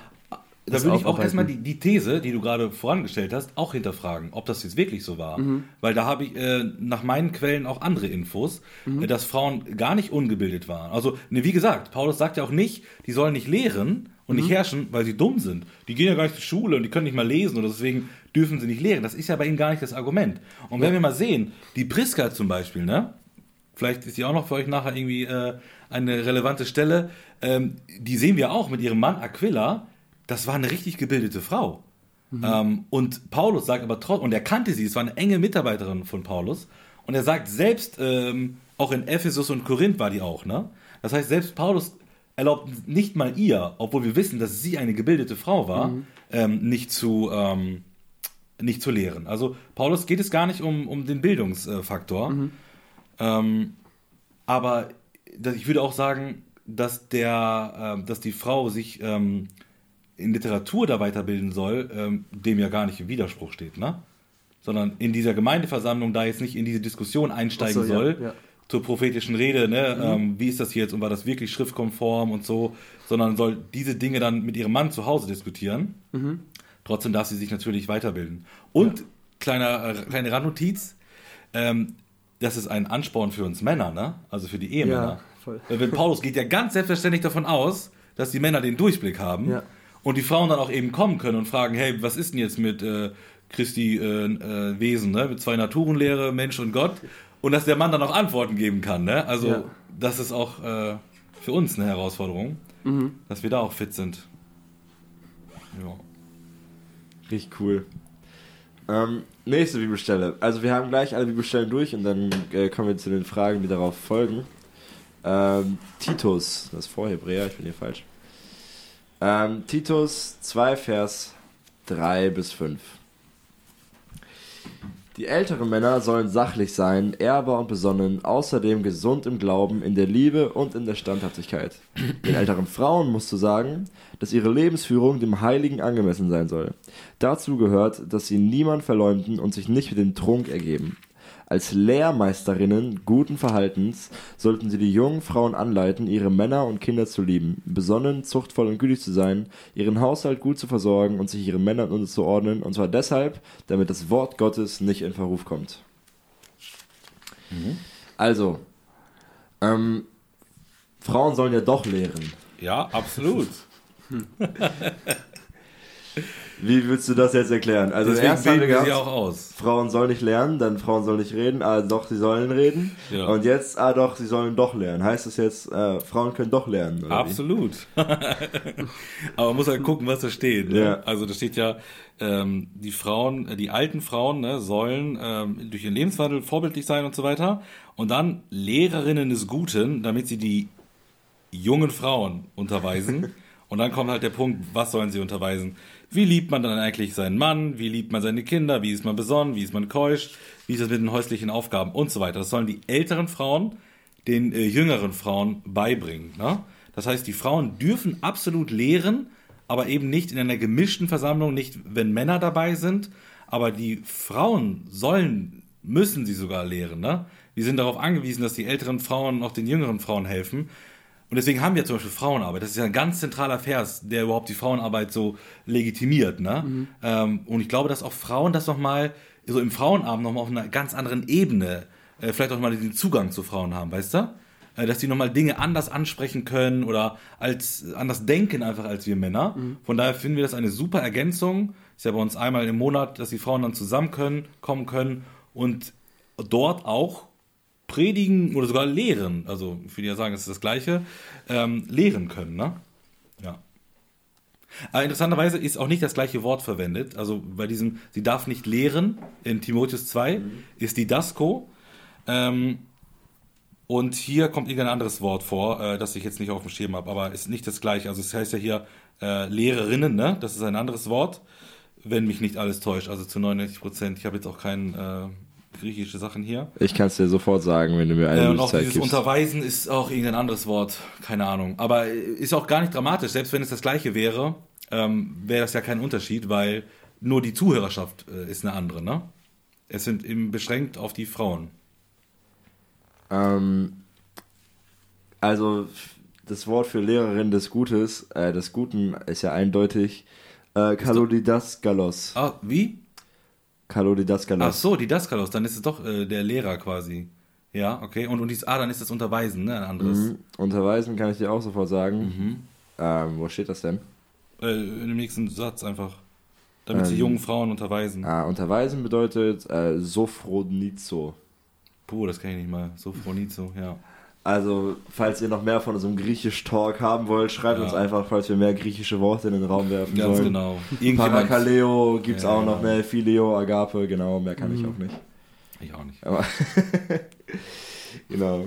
da würde ich auch erstmal die, die These, die du gerade vorangestellt hast, auch hinterfragen, ob das jetzt wirklich so war. Weil da habe ich äh, nach meinen Quellen auch andere Infos, äh, dass Frauen gar nicht ungebildet waren. Also, ne, wie gesagt, Paulus sagt ja auch nicht, die sollen nicht lehren und nicht herrschen, weil sie dumm sind. Die gehen ja gar nicht zur Schule und die können nicht mal lesen und deswegen dürfen sie nicht lehren. Das ist ja bei ihnen gar nicht das Argument. Und wenn wir mal sehen, die Priska zum Beispiel, ne? Vielleicht ist die auch noch für euch nachher irgendwie äh, eine relevante Stelle. Ähm, die sehen wir auch mit ihrem Mann Aquila. Das war eine richtig gebildete Frau. Ähm, und Paulus sagt aber trotzdem, und er kannte sie, es war eine enge Mitarbeiterin von Paulus. Und er sagt selbst, ähm, auch in Ephesus und Korinth war die auch, ne? Das heißt, selbst Paulus erlaubt nicht mal ihr, obwohl wir wissen, dass sie eine gebildete Frau war, mhm. ähm, nicht zu ähm, nicht zu lehren. Also Paulus geht es gar nicht um, um den Bildungsfaktor. Mhm. Ähm, aber ich würde auch sagen, dass der, äh, dass die Frau sich ähm, in Literatur da weiterbilden soll, ähm, dem ja gar nicht im Widerspruch steht, ne? Sondern in dieser Gemeindeversammlung da jetzt nicht in diese Diskussion einsteigen so, soll, ja, ja. zur prophetischen Rede, ne? Mhm. Ähm, wie ist das jetzt und war das wirklich schriftkonform und so, sondern soll diese Dinge dann mit ihrem Mann zu Hause diskutieren. Mhm. Trotzdem darf sie sich natürlich weiterbilden. Und ja. kleiner, äh, kleine Randnotiz, ähm, das ist ein Ansporn für uns Männer, ne? Also für die Ehemänner. Ja, voll. Wenn Paulus geht ja ganz selbstverständlich davon aus, dass die Männer den Durchblick haben. Ja und die Frauen dann auch eben kommen können und fragen, hey, was ist denn jetzt mit äh, Christi äh, äh, Wesen, ne? mit zwei Naturenlehre, Mensch und Gott und dass der Mann dann auch Antworten geben kann. Ne? Also ja. das ist auch äh, für uns eine Herausforderung, mhm. dass wir da auch fit sind. Ja. Richtig cool. Ähm, nächste Bibelstelle. Also wir haben gleich alle Bibelstellen durch und dann äh, kommen wir zu den Fragen, die darauf folgen. Ähm, Titus, das ist vor Hebräer, ich bin hier falsch. Ähm, Titus 2, Vers 3 bis 5. Die älteren Männer sollen sachlich sein, ehrbar und besonnen, außerdem gesund im Glauben, in der Liebe und in der Standhaftigkeit. Den älteren Frauen musst du sagen, dass ihre Lebensführung dem Heiligen angemessen sein soll. Dazu gehört, dass sie niemand verleumden und sich nicht mit dem Trunk ergeben. Als Lehrmeisterinnen guten Verhaltens sollten sie die jungen Frauen anleiten, ihre Männer und Kinder zu lieben, besonnen, zuchtvoll und gütig zu sein, ihren Haushalt gut zu versorgen und sich ihren Männern unterzuordnen, und zwar deshalb, damit das Wort Gottes nicht in Verruf kommt. Mhm. Also, ähm, Frauen sollen ja doch lehren. Ja, absolut. Wie würdest du das jetzt erklären? Also Deswegen erst haben wir gehabt, auch aus. Frauen sollen nicht lernen, dann Frauen sollen nicht reden, ah doch, sie sollen reden. Ja. Und jetzt, ah doch, sie sollen doch lernen. Heißt das jetzt, äh, Frauen können doch lernen? Absolut. Aber man muss halt gucken, was da steht. Ne? Ja. Also da steht ja, ähm, die Frauen, äh, die alten Frauen ne, sollen ähm, durch ihren Lebenswandel vorbildlich sein und so weiter. Und dann Lehrerinnen des Guten, damit sie die jungen Frauen unterweisen. und dann kommt halt der Punkt, was sollen sie unterweisen? Wie liebt man dann eigentlich seinen Mann? Wie liebt man seine Kinder? Wie ist man besonnen? Wie ist man keusch? Wie ist das mit den häuslichen Aufgaben und so weiter? Das sollen die älteren Frauen den äh, jüngeren Frauen beibringen. Ne? Das heißt, die Frauen dürfen absolut lehren, aber eben nicht in einer gemischten Versammlung, nicht wenn Männer dabei sind. Aber die Frauen sollen, müssen sie sogar lehren. Ne? Wir sind darauf angewiesen, dass die älteren Frauen auch den jüngeren Frauen helfen. Und deswegen haben wir zum Beispiel Frauenarbeit. Das ist ja ein ganz zentraler Vers, der überhaupt die Frauenarbeit so legitimiert. Ne? Mhm. Ähm, und ich glaube, dass auch Frauen das nochmal, so im Frauenabend nochmal auf einer ganz anderen Ebene, äh, vielleicht auch mal den Zugang zu Frauen haben, weißt du? Äh, dass die nochmal Dinge anders ansprechen können oder als anders denken einfach als wir Männer. Mhm. Von daher finden wir das eine super Ergänzung. Ist ja bei uns einmal im Monat, dass die Frauen dann zusammen können, kommen können und dort auch predigen oder sogar lehren, also ich würde ja sagen, es ist das Gleiche, ähm, lehren können, ne? Ja. Aber interessanterweise ist auch nicht das gleiche Wort verwendet. Also bei diesem, sie darf nicht lehren in Timotheus 2 mhm. ist die Dasko. Ähm, und hier kommt irgendein anderes Wort vor, äh, das ich jetzt nicht auf dem Schirm habe, aber ist nicht das gleiche. Also es heißt ja hier äh, Lehrerinnen, ne? Das ist ein anderes Wort, wenn mich nicht alles täuscht. Also zu 99 Prozent. Ich habe jetzt auch keinen äh, griechische Sachen hier. Ich kann es dir sofort sagen, wenn du mir eine äh, und auch Zeit dieses gibst. Unterweisen ist auch irgendein anderes Wort, keine Ahnung. Aber ist auch gar nicht dramatisch. Selbst wenn es das gleiche wäre, ähm, wäre das ja kein Unterschied, weil nur die Zuhörerschaft äh, ist eine andere, ne? Es sind eben beschränkt auf die Frauen. Ähm, also das Wort für Lehrerin des Gutes, äh, des Guten ist ja eindeutig äh, Kalodidaskalos. Ah, wie? Kalodidaskalos. Ach so, Didaskalos, dann ist es doch äh, der Lehrer quasi. Ja, okay. Und, und dies, ah, dann ist das Unterweisen, ne? Ein anderes. Mhm. Unterweisen kann ich dir auch sofort sagen. Mhm. Ähm, wo steht das denn? Äh, in dem nächsten Satz einfach. Damit ähm, sie jungen Frauen unterweisen. Ah, unterweisen bedeutet äh, Sophronizo. Puh, das kann ich nicht mal. Sophronizo, ja. Also, falls ihr noch mehr von unserem Griechisch-Talk haben wollt, schreibt ja. uns einfach, falls wir mehr griechische Worte in den Raum werfen Ganz sollen. genau. Parakaleo gibt es ja, auch noch, mehr. Phileo, Agape, genau, mehr kann mhm. ich auch nicht. Ich auch nicht. Aber genau.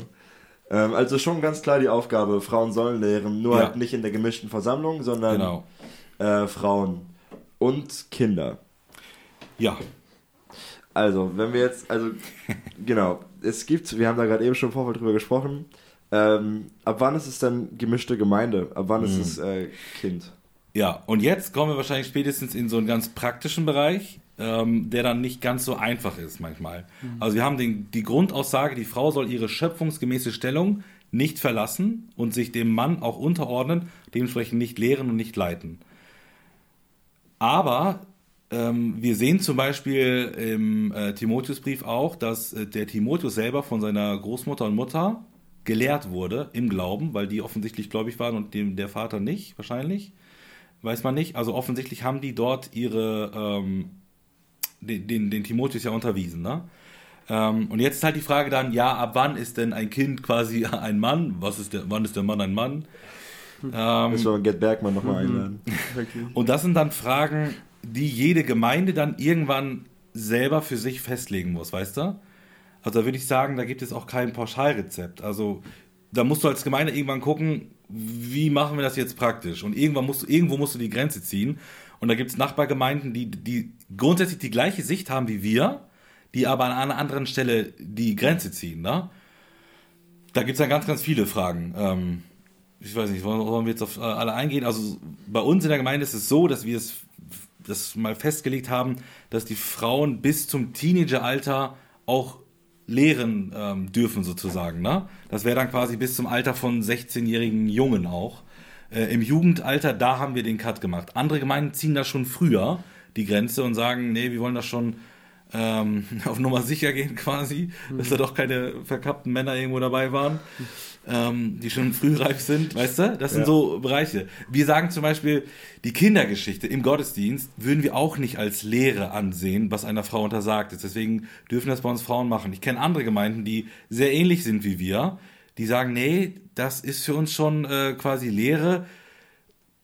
Ähm, also schon ganz klar die Aufgabe, Frauen sollen lehren, nur Ja. halt nicht in der gemischten Versammlung, sondern Genau. äh, Frauen und Kinder. Ja. Also, wenn wir jetzt, also, genau, es gibt, wir haben da gerade eben schon im Vorfeld drüber gesprochen, ähm, ab wann ist es dann gemischte Gemeinde? Ab wann ist Mhm. es äh, Kind? Ja, und jetzt kommen wir wahrscheinlich spätestens in so einen ganz praktischen Bereich, ähm, der dann nicht ganz so einfach ist manchmal. Also wir haben den, die Grundaussage, die Frau soll ihre schöpfungsgemäße Stellung nicht verlassen und sich dem Mann auch unterordnen, dementsprechend nicht lehren und nicht leiten. Aber wir sehen zum Beispiel im äh, Timotheusbrief auch, dass äh, der Timotheus selber von seiner Großmutter und Mutter gelehrt wurde im Glauben, weil die offensichtlich gläubig waren und dem, der Vater nicht, wahrscheinlich. Weiß man nicht. Also offensichtlich haben die dort ihre, ähm, den, den, den Timotheus ja unterwiesen. Ne? Ähm, und jetzt ist halt die Frage dann, ja, ab wann ist denn ein Kind quasi ein Mann? Was ist der, wann ist der Mann ein Mann? Ähm, Müssen wir Gerd Bergmann Mhm. nochmal einladen. und das sind dann Fragen, die jede Gemeinde dann irgendwann selber für sich festlegen muss, weißt du? Also da würde ich sagen, da gibt es auch kein Pauschalrezept. Also da musst du als Gemeinde irgendwann gucken, wie machen wir das jetzt praktisch? Und irgendwann musst du, irgendwo musst du die Grenze ziehen. Und da gibt es Nachbargemeinden, die, die grundsätzlich die gleiche Sicht haben wie wir, die aber an einer anderen Stelle die Grenze ziehen. Ne? Da gibt es dann ganz, ganz viele Fragen. Ähm, ich weiß nicht, wollen, wollen wir jetzt auf äh, alle eingehen? Also bei uns in der Gemeinde ist es so, dass wir es das mal festgelegt haben, dass die Frauen bis zum Teenageralter auch lehren ähm, dürfen sozusagen. Ne? Das wäre dann quasi bis zum Alter von 16-jährigen Jungen auch. Äh, Im Jugendalter, da haben wir den Cut gemacht. Andere Gemeinden ziehen da schon früher die Grenze und sagen, nee, wir wollen das schon ähm, auf Nummer sicher gehen quasi, dass da doch keine verkappten Männer irgendwo dabei waren, ähm, die schon frühreif sind, weißt du? Das sind Ja. so Bereiche. Wir sagen zum Beispiel, die Kindergeschichte im Gottesdienst würden wir auch nicht als Lehre ansehen, was einer Frau untersagt ist. Deswegen dürfen das bei uns Frauen machen. Ich kenne andere Gemeinden, die sehr ähnlich sind wie wir, die sagen, nee, das ist für uns schon äh, quasi Lehre.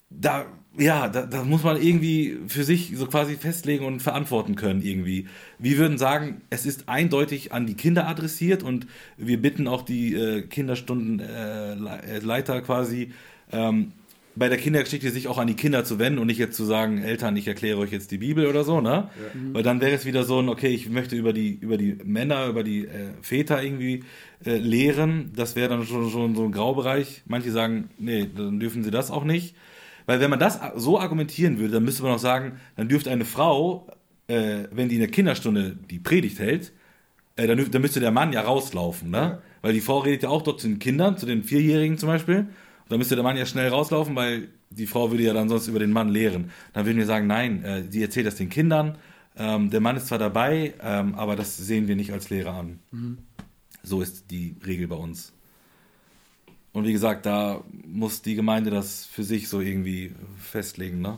Da, ja, da, da muss man irgendwie für sich so quasi festlegen und verantworten können irgendwie. Wir würden sagen, es ist eindeutig an die Kinder adressiert und wir bitten auch die äh, Kinderstundenleiter äh, Leiter quasi ähm, bei der Kindergeschichte sich auch an die Kinder zu wenden und nicht jetzt zu sagen, Eltern, ich erkläre euch jetzt die Bibel oder so, ne? Weil dann wäre es wieder so ein, okay, ich möchte über die, über die Männer, über die äh, Väter irgendwie äh, lehren. Das wäre dann schon, schon so ein Graubereich. Manche sagen, nee, dann dürfen sie das auch nicht. Weil wenn man das so argumentieren würde, dann müsste man auch sagen, dann dürfte eine Frau, äh, wenn die in der Kinderstunde die Predigt hält, äh, dann, dann müsste der Mann ja rauslaufen, ne? Weil die Frau redet ja auch dort zu den Kindern, zu den Vierjährigen zum Beispiel. Und dann müsste der Mann ja schnell rauslaufen, weil die Frau würde ja dann sonst über den Mann lehren. Dann würden wir sagen, nein, äh, sie erzählt das den Kindern. Ähm, der Mann ist zwar dabei, ähm, aber das sehen wir nicht als Lehrer an. So ist die Regel bei uns. Und wie gesagt, da muss die Gemeinde das für sich so irgendwie festlegen, ne?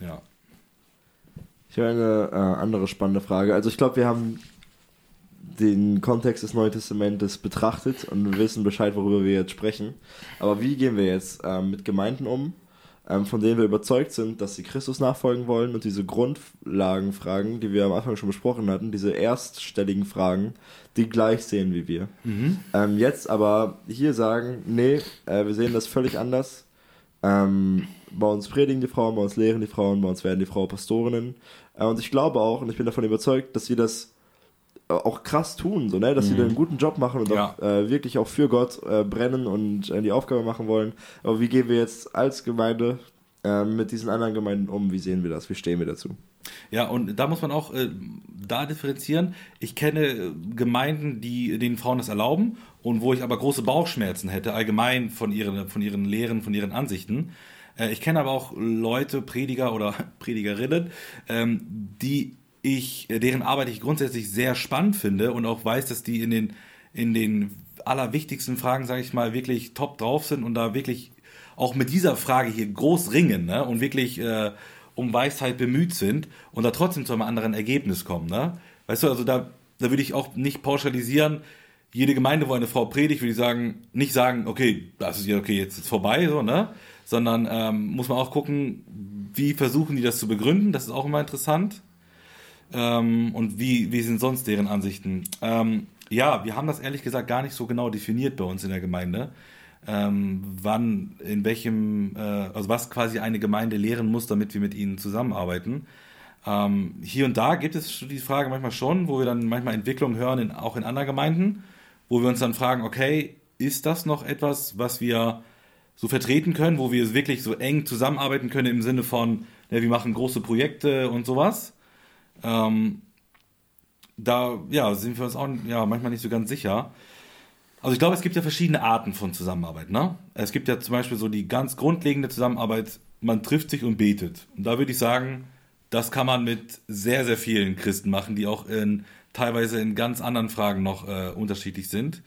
Ja. Ich habe eine äh, andere spannende Frage. Also ich glaube, wir haben den Kontext des Neuen Testamentes betrachtet und wissen Bescheid, worüber wir jetzt sprechen. Aber wie gehen wir jetzt ähm, mit Gemeinden um, von denen wir überzeugt sind, dass sie Christus nachfolgen wollen und diese Grundlagenfragen, die wir am Anfang schon besprochen hatten, diese erststelligen Fragen, die gleich sehen wie wir. Ähm, jetzt aber hier sagen, nee, äh, wir sehen das völlig anders. Ähm, bei uns predigen die Frauen, bei uns lehren die Frauen, bei uns werden die Frauen Pastorinnen. Äh, und ich glaube auch, und ich bin davon überzeugt, dass sie das auch krass tun, so, ne? dass sie da einen guten Job machen und Ja. auch äh, wirklich auch für Gott äh, brennen und äh, die Aufgabe machen wollen. Aber wie gehen wir jetzt als Gemeinde äh, mit diesen anderen Gemeinden um? Wie sehen wir das? Wie stehen wir dazu? Ja, und da muss man auch äh, da differenzieren. Ich kenne äh, Gemeinden, die den Frauen das erlauben und wo ich aber große Bauchschmerzen hätte, allgemein von ihren, von ihren Lehren, von ihren Ansichten. Äh, ich kenne aber auch Leute, Prediger oder Predigerinnen, ähm, die ich, äh, deren Arbeit ich grundsätzlich sehr spannend finde und auch weiß, dass die in den, in den allerwichtigsten Fragen, sage ich mal, wirklich top drauf sind und da wirklich auch mit dieser Frage hier groß ringen ne? und wirklich äh, um Weisheit bemüht sind und da trotzdem zu einem anderen Ergebnis kommen. Ne? Weißt du, also da, da würde ich auch nicht pauschalisieren, jede Gemeinde, wo eine Frau predigt, würde ich sagen, nicht sagen, okay, das ist ja okay, jetzt ist vorbei, so, ne? Sondern ähm, muss man auch gucken, wie versuchen die das zu begründen, das ist auch immer interessant. Ähm, und wie, wie sind sonst deren Ansichten? Ähm, Ja, wir haben das ehrlich gesagt gar nicht so genau definiert bei uns in der Gemeinde. Ähm, wann, in welchem, äh, also was quasi eine Gemeinde lehren muss, damit wir mit ihnen zusammenarbeiten. Ähm, hier und da gibt es die Frage manchmal schon, wo wir dann manchmal Entwicklungen hören, in, auch in anderen Gemeinden, wo wir uns dann fragen, okay, ist das noch etwas, was wir so vertreten können, wo wir wirklich so eng zusammenarbeiten können im Sinne von, ja, wir machen große Projekte und sowas. Ähm, da ja, sind wir uns auch ja, manchmal nicht so ganz sicher. Also ich glaube, es gibt ja verschiedene Arten von Zusammenarbeit. Ne? Es gibt ja zum Beispiel so die ganz grundlegende Zusammenarbeit, man trifft sich und betet. Und da würde ich sagen, das kann man mit sehr, sehr vielen Christen machen, die auch in, teilweise in ganz anderen Fragen noch äh, unterschiedlich sind.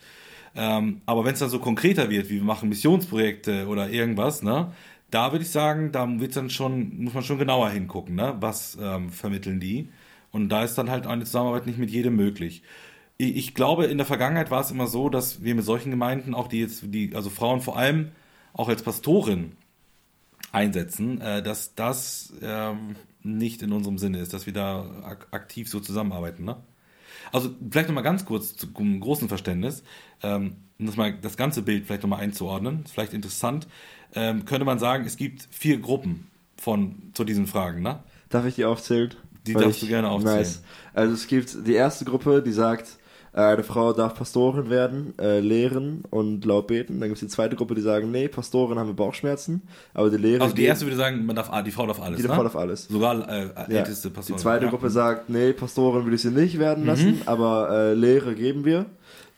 Ähm, aber wenn es dann so konkreter wird, wie wir machen Missionsprojekte oder irgendwas, ne, da würde ich sagen, da wird's dann schon, muss man schon genauer hingucken, ne? was ähm, vermitteln die. Und da ist dann halt eine Zusammenarbeit nicht mit jedem möglich. Ich, glaube, in der Vergangenheit war es immer so, dass wir mit solchen Gemeinden, auch die jetzt, die, also Frauen vor allem auch als Pastorin einsetzen, äh, dass das ähm, nicht in unserem Sinne ist, dass wir da ak aktiv so zusammenarbeiten. Ne? Also vielleicht nochmal ganz kurz zum großen Verständnis, ähm, um das, mal, das ganze Bild vielleicht nochmal einzuordnen, ist vielleicht interessant, ähm, könnte man sagen, es gibt vier Gruppen von, zu diesen Fragen. Ne? Darf ich die aufzählen? Die darfst du gerne aufzählen. Nice. Also es gibt die erste Gruppe, die sagt, äh, eine Frau darf Pastorin werden, äh, lehren und laut beten. Dann gibt es die zweite Gruppe, die sagen, nee, Pastorin haben wir Bauchschmerzen, aber die Lehre. Also die erste würde sagen, man darf, die Frau darf alles. Die ne? Frau darf alles. Sogar äh, älteste ja. Pastorin. Die zweite ja. Gruppe sagt, nee, Pastorin will ich sie nicht werden lassen, mhm. aber äh, Lehre geben wir.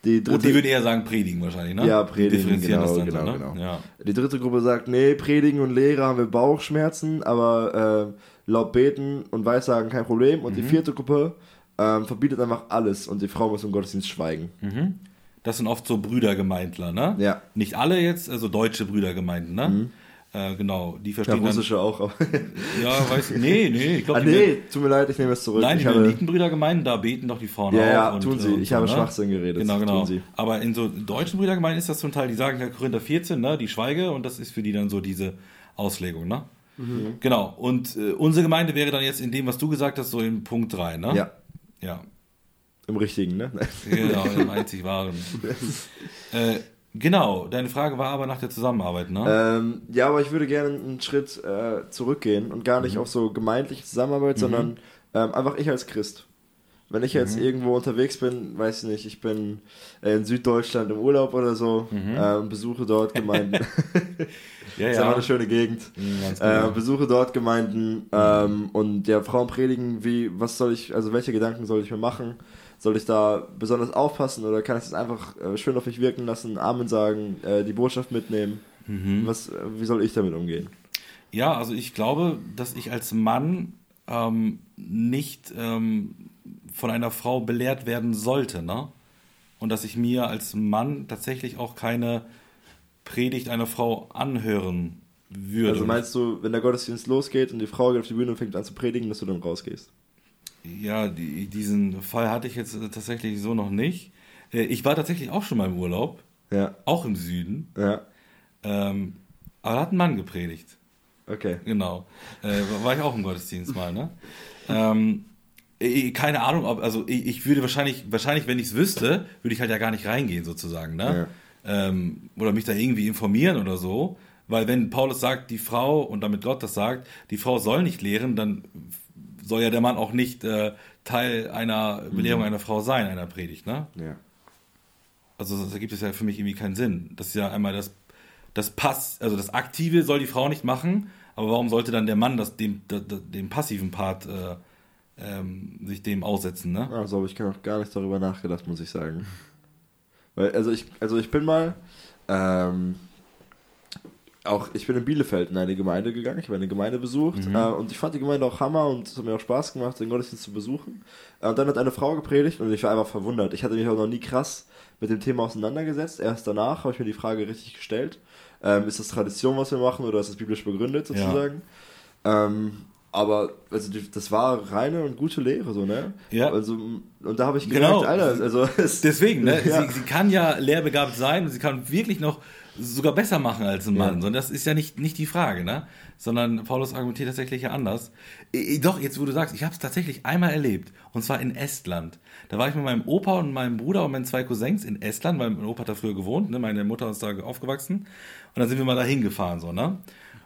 Die dritte, und die würde eher sagen predigen wahrscheinlich, ne? Ja, predigen, genau, genau, so, ne? genau. Ja. Die dritte Gruppe sagt, nee, predigen und Lehre haben wir Bauchschmerzen, aber äh, laut beten und Weissagen kein Problem. Und mhm. die vierte Gruppe ähm, verbietet einfach alles und die Frau muss im Gottesdienst schweigen. Mhm. Das sind oft so Brüdergemeindler, ne? Ja. Nicht alle jetzt, also deutsche Brüdergemeinden, ne? Mhm. Äh, genau, die verstehen. Ja, russische dann, auch, aber. ja, weiß ich. Nee, nee, ich glaube. Ah, nee, tut mir leid, ich nehme es zurück. Nein, ich die Mennonitenbrüdergemeinden, da beten doch die Frauen ja, auch. Ja, und, tun sie. Ich so, habe ne? Schwachsinn geredet. Genau, genau. Aber in so deutschen Brüdergemeinden ist das zum Teil, die sagen ja Korinther 14, ne? Die Schweige und das ist für die dann so diese Auslegung, ne? Mhm. Genau. Und äh, unsere Gemeinde wäre dann jetzt in dem, was du gesagt hast, so in Punkt 3, ne? Ja. Ja. Im richtigen, ne? genau, im einzig wahren. äh, genau, deine Frage war aber nach der Zusammenarbeit, ne? Ähm, ja, aber ich würde gerne einen Schritt äh, zurückgehen und gar nicht mhm. auf so gemeindliche Zusammenarbeit, mhm. sondern ähm, einfach ich als Christ. Wenn ich jetzt mhm. irgendwo unterwegs bin, weiß ich nicht, ich bin in Süddeutschland im Urlaub oder so, mhm. äh, besuche dort Gemeinden. ja, ist ja. eine schöne Gegend. Mhm, äh, besuche dort Gemeinden ähm, und ja, Frauen predigen, wie, was soll ich, also welche Gedanken soll ich mir machen? Soll ich da besonders aufpassen oder kann ich das einfach äh, schön auf mich wirken lassen, Amen sagen, äh, die Botschaft mitnehmen? Mhm. Was, äh, wie soll ich damit umgehen? Ja, also ich glaube, dass ich als Mann ähm, nicht ähm, von einer Frau belehrt werden sollte, ne? Und dass ich mir als Mann tatsächlich auch keine Predigt einer Frau anhören würde. Also meinst du, wenn der Gottesdienst losgeht und die Frau geht auf die Bühne und fängt an zu predigen, dass du dann rausgehst? Ja, die, diesen Fall hatte ich jetzt tatsächlich so noch nicht. Äh, ich war tatsächlich auch schon mal im Urlaub. Ja. Auch im Süden. Ja. Ähm, aber da hat ein Mann gepredigt. Okay. Genau. Äh, war ich auch im Gottesdienst mal, ne? ähm, keine Ahnung, ob, also ich würde wahrscheinlich, wahrscheinlich, wenn ich es wüsste, würde ich halt ja gar nicht reingehen, sozusagen, ne? Ja. Ähm, oder mich da irgendwie informieren oder so. Weil wenn Paulus sagt, die Frau, und damit Gott das sagt, die Frau soll nicht lehren, dann soll ja der Mann auch nicht äh, Teil einer Belehrung mhm. einer Frau sein, einer Predigt, ne? Ja. Also da gibt es ja für mich irgendwie keinen Sinn. Das ist ja einmal das, das Pass, also das Aktive soll die Frau nicht machen, aber warum sollte dann der Mann das, dem, dem passiven Part äh, ähm, sich dem aussetzen, ne? Also ich kann auch gar nicht darüber nachgedacht, muss ich sagen. Weil, also ich, also ich bin mal, ähm, auch, ich bin in Bielefeld in eine Gemeinde gegangen, ich habe eine Gemeinde besucht mhm. äh, und ich fand die Gemeinde auch Hammer und es hat mir auch Spaß gemacht, den Gottesdienst zu besuchen. Äh, und dann hat eine Frau gepredigt und ich war einfach verwundert. Ich hatte mich auch noch nie krass mit dem Thema auseinandergesetzt. Erst danach habe ich mir die Frage richtig gestellt. Ähm, ist das Tradition, was wir machen oder ist das biblisch begründet sozusagen? Ja. Ähm, aber also die, das war reine und gute Lehre, so, ne? Ja. Also, und da habe ich gemerkt, genau. Alter, also Deswegen, ne? Ja. Sie, sie, kann ja lehrbegabt sein und sie kann wirklich noch sogar besser machen als ein Mann. Ja. Sondern das ist ja nicht, nicht die Frage, ne? Sondern Paulus argumentiert tatsächlich ja anders. I- Doch, jetzt wo du sagst, ich habe es tatsächlich einmal erlebt. Und zwar in Estland. Da war ich mit meinem Opa und meinem Bruder und meinen zwei Cousins in Estland, weil mein Opa hat da früher gewohnt, ne? meine Mutter ist da aufgewachsen. Und dann sind wir mal da hingefahren, so, ne?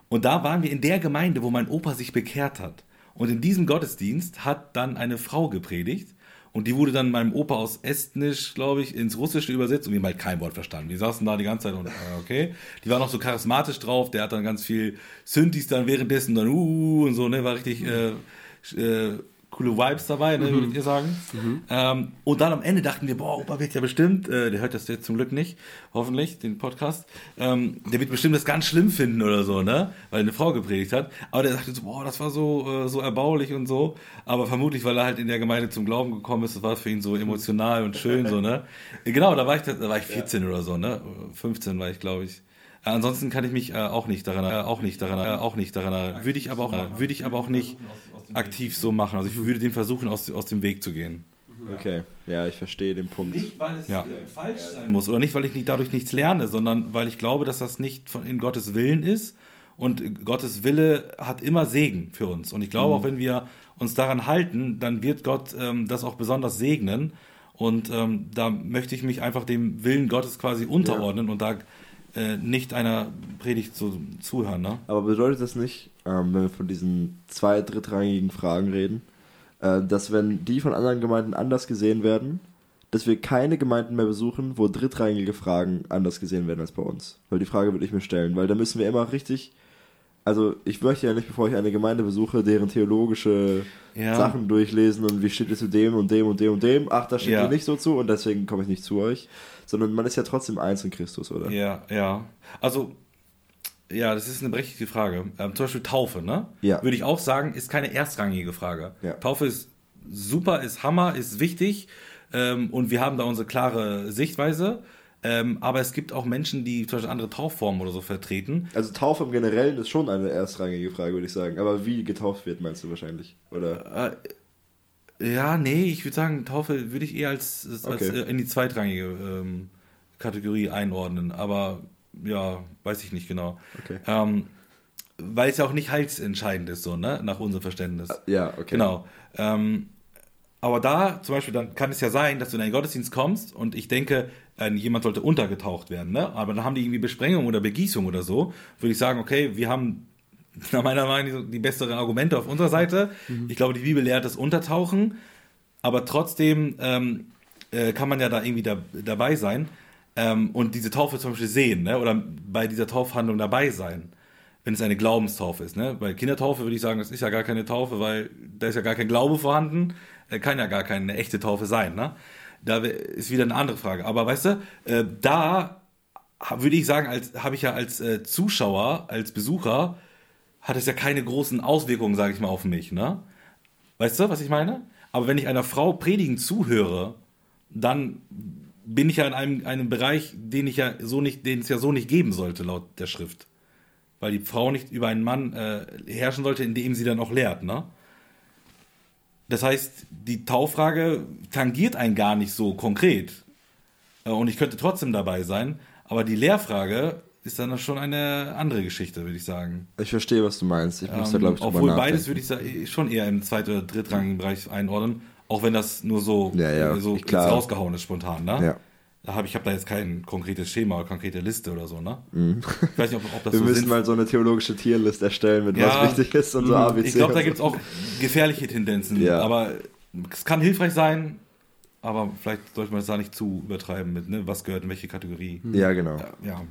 Und da waren wir in der Gemeinde, wo mein Opa sich bekehrt hat. Und in diesem Gottesdienst hat dann eine Frau gepredigt. Und die wurde dann meinem Opa aus Estnisch, glaube ich, ins Russische übersetzt und wir haben halt kein Wort verstanden. Die saßen da die ganze Zeit und, äh, okay. Die war noch so charismatisch drauf, der hat dann ganz viel Synthes dann währenddessen dann, uh, und so, ne, war richtig, äh, äh, coole Vibes dabei, ne, würdet ihr sagen. Ähm, und dann am Ende dachten wir, boah, Opa wird ja bestimmt, äh, der hört das jetzt zum Glück nicht, hoffentlich, den Podcast, ähm, der wird bestimmt das ganz schlimm finden oder so, ne, weil eine Frau gepredigt hat. Aber der sagte so, boah, das war so, äh, so erbaulich und so. Aber vermutlich, weil er halt in der Gemeinde zum Glauben gekommen ist, das war für ihn so emotional und schön, so, ne. Genau, da war ich, da war ich 14 oder so, ne, 15 war ich, glaube ich. Äh, Ansonsten kann ich mich äh, auch nicht daran, äh, auch nicht daran, äh, auch nicht daran, äh, würde ich aber auch, äh, würde ich aber auch nicht aktiv so machen. Also ich würde den versuchen, aus, aus dem Weg zu gehen. Okay, ja, ich verstehe den Punkt. weil es ja. falsch sein muss oder nicht, weil ich nicht, dadurch nichts lerne, sondern weil ich glaube, dass das nicht von, in Gottes Willen ist. Und Gottes Wille hat immer Segen für uns. Und ich glaube, auch wenn wir uns daran halten, dann wird Gott ähm, das auch besonders segnen. Und ähm, da möchte ich mich einfach dem Willen Gottes quasi unterordnen und da äh, nicht einer Predigt zu, zuhören. Ne? Aber bedeutet das nicht, ähm, wenn wir von diesen zwei drittrangigen Fragen reden, äh, dass wenn die von anderen Gemeinden anders gesehen werden, dass wir keine Gemeinden mehr besuchen, wo drittrangige Fragen anders gesehen werden als bei uns? Weil die Frage würde ich mir stellen, weil da müssen wir immer richtig. Also ich möchte ja nicht, bevor ich eine Gemeinde besuche, deren theologische Ja. Sachen durchlesen und wie steht es zu dem und dem und dem und dem. Ach, da steht Ja. mir nicht so zu und deswegen komme ich nicht zu euch. Sondern man ist ja trotzdem eins in Christus, oder? Ja, ja. Also, ja, das ist eine berechtigte Frage. Ähm, zum Beispiel Taufe, ne? Ja. Würde ich auch sagen, ist keine erstrangige Frage. Ja. Taufe ist super, ist Hammer, ist wichtig ähm, und wir haben da unsere klare Sichtweise. Ähm, aber es gibt auch Menschen, die zum Beispiel andere Taufformen oder so vertreten. Also Taufe im Generellen ist schon eine erstrangige Frage, würde ich sagen. Aber wie getauft wird, meinst du wahrscheinlich? Oder? Ja, nee, ich würde sagen, Taufe würde ich eher als, als Okay. äh, in die zweitrangige ähm, Kategorie einordnen. Aber ja, weiß ich nicht genau. Okay. Ähm, weil es ja auch nicht heilsentscheidend ist, so, ne? Nach unserem Verständnis. Ja, okay. Genau. Ähm, aber da zum Beispiel, dann kann es ja sein, dass du in einen Gottesdienst kommst und ich denke, äh, jemand sollte untergetaucht werden, ne? Aber dann haben die irgendwie Besprengung oder Begießung oder so. Würde ich sagen, okay, wir haben nach meiner Meinung die besseren Argumente auf unserer Seite. Ich glaube, die Bibel lehrt das Untertauchen, aber trotzdem ähm, äh, kann man ja da irgendwie da, dabei sein ähm, und diese Taufe zum Beispiel sehen, ne? Oder bei dieser Taufhandlung dabei sein wenn es eine Glaubenstaufe ist. Ne? Bei Kindertaufe würde ich sagen, das ist ja gar keine Taufe, weil da ist ja gar kein Glaube vorhanden, äh, kann ja gar keine echte Taufe sein. Ne? Da ist wieder eine andere Frage. Aber weißt du, äh, da würde ich sagen, als habe ich ja als äh, Zuschauer, als Besucher, hat es ja keine großen Auswirkungen, sage ich mal, auf mich. Ne? Weißt du, was ich meine? Aber wenn ich einer Frau predigen zuhöre, dann bin ich ja in einem, einem Bereich, den ich ja so nicht, den es ja so nicht geben sollte, laut der Schrift weil die Frau nicht über einen Mann äh, herrschen sollte, indem sie dann auch lehrt. Ne? Das heißt, die Tauffrage tangiert einen gar nicht so konkret. Äh, und ich könnte trotzdem dabei sein, aber die Lehrfrage ist dann schon eine andere Geschichte, würde ich sagen. Ich verstehe, was du meinst. Ich muss da, Ähm, glaube ich, obwohl nachdenken. beides würde ich sagen, schon eher im zweit- oder drittrangigen Bereich einordnen, auch wenn das nur so, Ja, ja, so klar. jetzt rausgehauen ist spontan. Ne? Ja. Da hab, ich habe da jetzt kein konkretes Schema oder konkrete Liste oder so. Ne? Ich weiß nicht, ob, ob das Mhm. Wir so müssen mal so eine theologische Tierlist erstellen, mit Ja, was wichtig ist und so ABC. Ich glaube, da gibt es so. auch gefährliche Tendenzen. Ja. Aber es kann hilfreich sein, aber vielleicht sollte man es da nicht zu übertreiben mit, ne? was gehört in welche Kategorie. Ja, genau. Ja.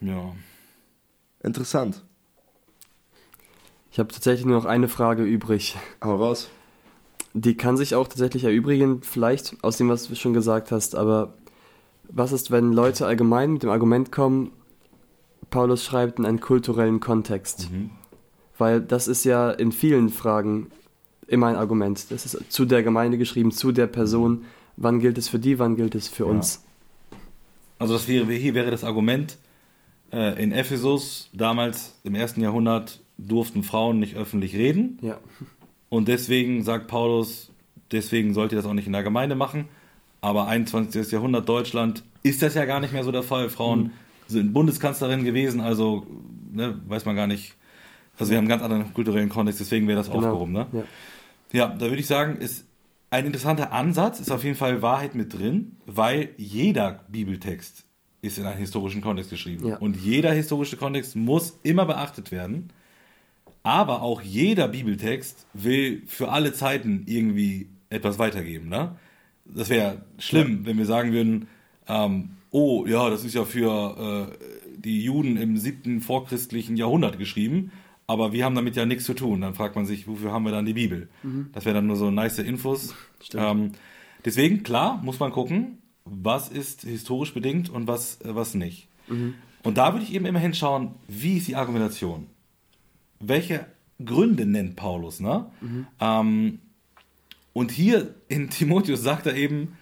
Ja. Ja. Interessant. Ich habe tatsächlich nur noch eine Frage übrig. Hau raus. Die kann sich auch tatsächlich erübrigen, vielleicht aus dem, was du schon gesagt hast, aber was ist, wenn Leute allgemein mit dem Argument kommen, Paulus schreibt in einen kulturellen Kontext? Weil das ist ja in vielen Fragen immer ein Argument. Das ist zu der Gemeinde geschrieben, zu der Person. Wann gilt es für die, wann gilt es für uns? Also das wäre, hier wäre das Argument, äh, in Ephesus damals im ersten Jahrhundert durften Frauen nicht öffentlich reden. Ja. Und deswegen sagt Paulus, deswegen sollt ihr das auch nicht in der Gemeinde machen. Aber 21. Jahrhundert Deutschland ist das ja gar nicht mehr so der Fall. Frauen mhm. sind Bundeskanzlerin gewesen, also ne, weiß man gar nicht. Also wir haben einen ganz anderen kulturellen Kontext, deswegen wäre das genau. aufgehoben. Ne? Ja. ja, da würde ich sagen, ist ein interessanter Ansatz, ist auf jeden Fall Wahrheit mit drin, weil jeder Bibeltext ist in einem historischen Kontext geschrieben. Ja. Und jeder historische Kontext muss immer beachtet werden. Aber auch jeder Bibeltext will für alle Zeiten irgendwie etwas weitergeben. Ne? Das wäre schlimm, ja. wenn wir sagen würden, ähm, oh ja, das ist ja für äh, die Juden im siebten vorchristlichen Jahrhundert geschrieben, aber wir haben damit ja nichts zu tun. Dann fragt man sich, wofür haben wir dann die Bibel? Mhm. Das wäre dann nur so nice Infos. Ähm, deswegen, klar, muss man gucken, was ist historisch bedingt und was, äh, was nicht. Mhm. Und da würde ich eben immer hinschauen, wie ist die Argumentation? Welche Gründe nennt Paulus? Ne? Mhm. Ähm, und hier in Timotheus sagt er eben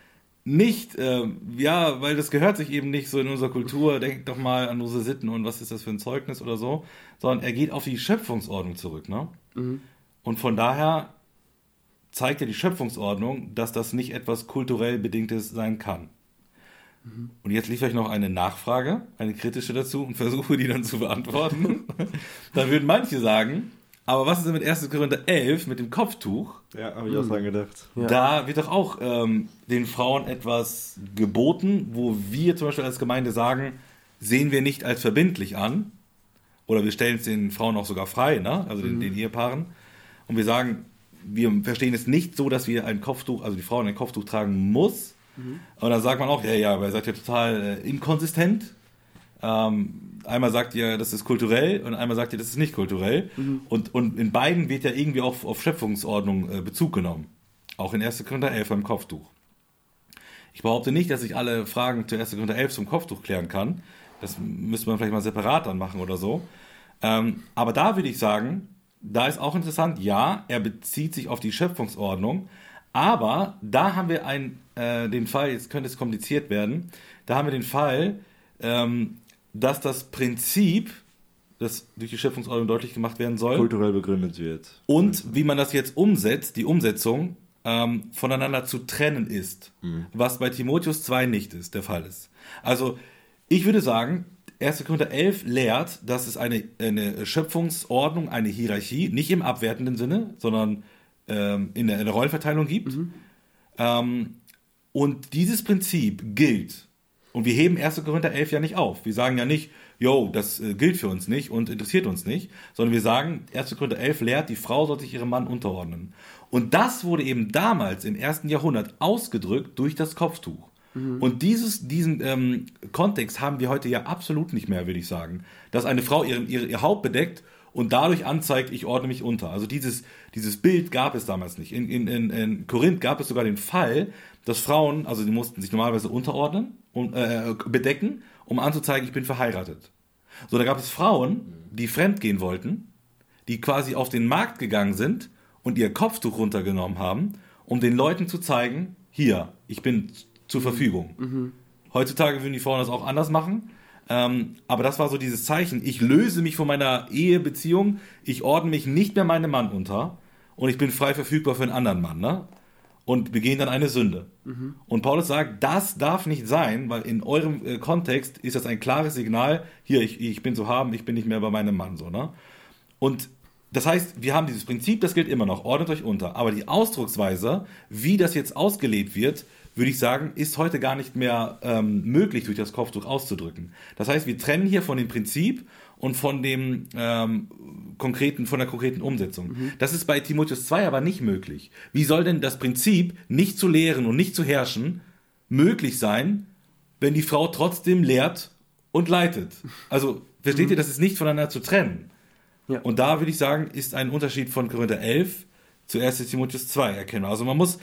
nicht, äh, ja, weil das gehört sich eben nicht so in unserer Kultur, denkt doch mal an unsere Sitten und was ist das für ein Zeugnis oder so, sondern er geht auf die Schöpfungsordnung zurück. Ne? Mhm. Und von daher zeigt ja die Schöpfungsordnung, dass das nicht etwas kulturell Bedingtes sein kann. Mhm. Und jetzt liefere ich noch eine Nachfrage, eine kritische dazu und versuche die dann zu beantworten. dann würden manche sagen, aber was ist denn mit 1. Korinther 11 mit dem Kopftuch? Ja, habe ich auch dran gedacht. Ja. Da wird doch auch ähm, den Frauen etwas geboten, wo wir zum Beispiel als Gemeinde sagen, sehen wir nicht als verbindlich an. Oder wir stellen es den Frauen auch sogar frei, ne? also den, mhm. den Ehepaaren. Und wir sagen, wir verstehen es nicht so, dass wir ein Kopftuch, also die Frauen ein Kopftuch tragen muss. Mhm. Und dann sagt man auch, ja, ja, aber ihr seid ja total äh, inkonsistent. Ähm, einmal sagt ihr, das ist kulturell und einmal sagt ihr, das ist nicht kulturell. Mhm. Und, und in beiden wird ja irgendwie auch auf Schöpfungsordnung äh, Bezug genommen. Auch in 1. Korinther 11 beim Kopftuch. Ich behaupte nicht, dass ich alle Fragen zu 1. Korinther 11 zum Kopftuch klären kann. Das müsste man vielleicht mal separat dann machen oder so. Ähm, aber da würde ich sagen, da ist auch interessant, ja, er bezieht sich auf die Schöpfungsordnung, aber da haben wir ein, äh, den Fall, jetzt könnte es kompliziert werden, da haben wir den Fall, ähm, dass das Prinzip, das durch die Schöpfungsordnung deutlich gemacht werden soll, kulturell begründet wird. Und wie man das jetzt umsetzt, die Umsetzung, ähm, voneinander zu trennen ist. Mhm. Was bei Timotheus 2 nicht ist, der Fall ist. Also, ich würde sagen, 1. Korinther 11 lehrt, dass es eine, eine Schöpfungsordnung, eine Hierarchie, nicht im abwertenden Sinne, sondern ähm, in, der, in der Rollenverteilung gibt. Mhm. Ähm, und dieses Prinzip gilt und wir heben 1. Korinther 11 ja nicht auf. Wir sagen ja nicht, yo, das äh, gilt für uns nicht und interessiert uns nicht, sondern wir sagen, 1. Korinther 11 lehrt, die Frau soll sich ihrem Mann unterordnen. Und das wurde eben damals im ersten Jahrhundert ausgedrückt durch das Kopftuch. Mhm. Und dieses, diesen ähm, Kontext haben wir heute ja absolut nicht mehr, würde ich sagen. Dass eine Frau ihren, ihr, ihr Haupt bedeckt und dadurch anzeigt, ich ordne mich unter. Also dieses, dieses Bild gab es damals nicht. In, in, in, in Korinth gab es sogar den Fall, dass Frauen, also die mussten sich normalerweise unterordnen und äh, bedecken, um anzuzeigen, ich bin verheiratet. So, da gab es Frauen, die fremdgehen wollten, die quasi auf den Markt gegangen sind und ihr Kopftuch runtergenommen haben, um den Leuten zu zeigen, hier, ich bin zur Verfügung. Mhm. Heutzutage würden die Frauen das auch anders machen. Ähm, aber das war so dieses Zeichen, ich löse mich von meiner Ehebeziehung, ich ordne mich nicht mehr meinem Mann unter und ich bin frei verfügbar für einen anderen Mann. Ne? und begehen dann eine Sünde. Mhm. Und Paulus sagt, das darf nicht sein, weil in eurem äh, Kontext ist das ein klares Signal, hier, ich, ich bin zu haben, ich bin nicht mehr bei meinem Mann. So, ne? Und das heißt, wir haben dieses Prinzip, das gilt immer noch, ordnet euch unter. Aber die Ausdrucksweise, wie das jetzt ausgelebt wird, würde ich sagen, ist heute gar nicht mehr ähm, möglich, durch das Kopftuch auszudrücken. Das heißt, wir trennen hier von dem Prinzip und von dem ähm, konkreten, von der konkreten Umsetzung. Mhm. Das ist bei Timotheus 2 aber nicht möglich. Wie soll denn das Prinzip, nicht zu lehren und nicht zu herrschen, möglich sein, wenn die Frau trotzdem lehrt und leitet? Also, versteht mhm. ihr, das ist nicht voneinander zu trennen. Ja. Und da würde ich sagen, ist ein Unterschied von Korinther 11 zu 1 Timotheus 2 erkennbar. Also man muss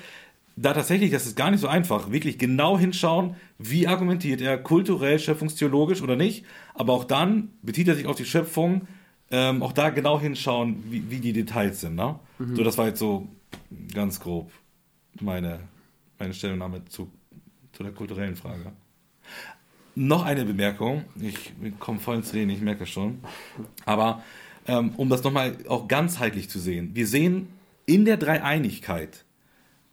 da tatsächlich, das ist gar nicht so einfach, wirklich genau hinschauen, wie argumentiert er, kulturell, schöpfungstheologisch oder nicht. Aber auch dann bezieht er sich auf die Schöpfung, ähm, auch da genau hinschauen, wie, wie die Details sind. Ne? Mhm. So, das war jetzt so ganz grob meine, meine Stellungnahme zu, zu der kulturellen Frage. Noch eine Bemerkung, ich komme voll ins Reden, ich merke schon. Aber ähm, um das nochmal auch ganzheitlich zu sehen, wir sehen in der Dreieinigkeit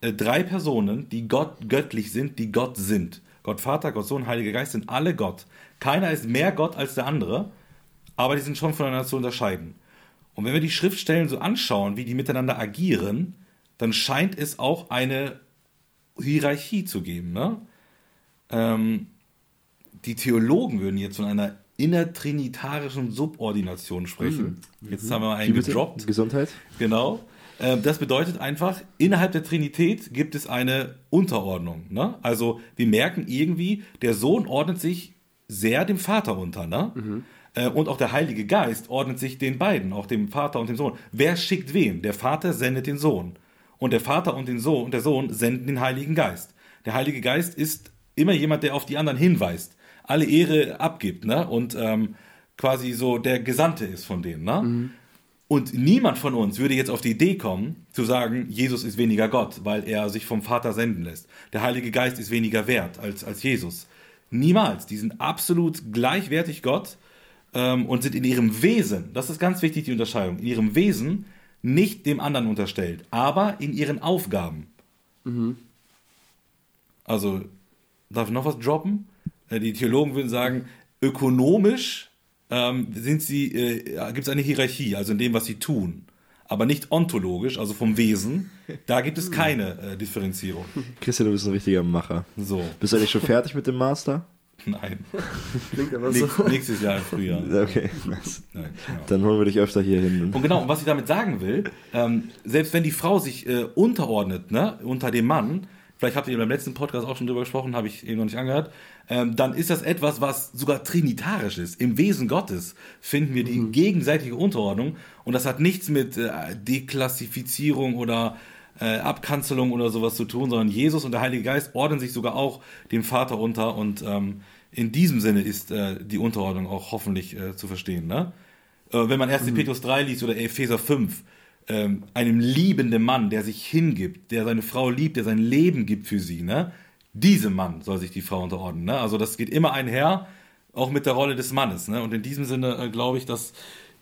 äh, drei Personen, die Gott göttlich sind, die Gott sind. Gott Vater, Gott Sohn, Heiliger Geist sind alle Gott. Keiner ist mehr Gott als der andere, aber die sind schon voneinander zu unterscheiden. Und wenn wir die Schriftstellen so anschauen, wie die miteinander agieren, dann scheint es auch eine Hierarchie zu geben. Ne? Ähm, die Theologen würden jetzt von einer innertrinitarischen Subordination sprechen. Mhm. Jetzt haben wir einen gedroppt. Gesundheit. Genau. Ähm, das bedeutet einfach, innerhalb der Trinität gibt es eine Unterordnung. Ne? Also wir merken irgendwie, der Sohn ordnet sich sehr dem Vater unter. Ne? Mhm. Und auch der Heilige Geist ordnet sich den beiden, auch dem Vater und dem Sohn. Wer schickt wen? Der Vater sendet den Sohn. Und der Vater und, den Sohn, und der Sohn senden den Heiligen Geist. Der Heilige Geist ist immer jemand, der auf die anderen hinweist, alle Ehre abgibt, ne? Und ähm, quasi so der Gesandte ist von denen, ne? Mhm. Und niemand von uns würde jetzt auf die Idee kommen, zu sagen, Jesus ist weniger Gott, weil er sich vom Vater senden lässt. Der Heilige Geist ist weniger wert als, als Jesus. Niemals. Die sind absolut gleichwertig Gott ähm, und sind in ihrem Wesen, das ist ganz wichtig, die Unterscheidung, in ihrem Wesen nicht dem anderen unterstellt, aber in ihren Aufgaben. Mhm. Also, darf ich noch was droppen? Äh, die Theologen würden sagen, ökonomisch ähm, sind sie, äh, gibt es eine Hierarchie, also in dem, was sie tun. Aber nicht ontologisch, also vom Wesen. Da gibt es keine äh, Differenzierung. Christian, du bist ein richtiger Macher. So. Bist du eigentlich schon fertig mit dem Master? Nein. Klingt aber so. Nächstes Jahr im Frühjahr. Okay, nice. Nein, genau. Dann holen wir dich öfter hier hin. Und genau, was ich damit sagen will, ähm, selbst wenn die Frau sich äh, unterordnet, ne, unter dem Mann, vielleicht habt ihr beim letzten Podcast auch schon drüber gesprochen, habe ich eben noch nicht angehört, ähm, dann ist das etwas, was sogar trinitarisch ist. Im Wesen Gottes finden wir die mhm. gegenseitige Unterordnung und das hat nichts mit äh, Deklassifizierung oder äh, Abkanzelung oder sowas zu tun, sondern Jesus und der Heilige Geist ordnen sich sogar auch dem Vater unter und ähm, in diesem Sinne ist äh, die Unterordnung auch hoffentlich äh, zu verstehen. Ne? Äh, wenn man 1. Mhm. Petrus 3 liest oder Epheser 5, ähm, einem liebenden Mann, der sich hingibt, der seine Frau liebt, der sein Leben gibt für sie, ne? Diesem Mann soll sich die Frau unterordnen. Ne? Also das geht immer einher, auch mit der Rolle des Mannes. Ne? Und in diesem Sinne äh, glaube ich, dass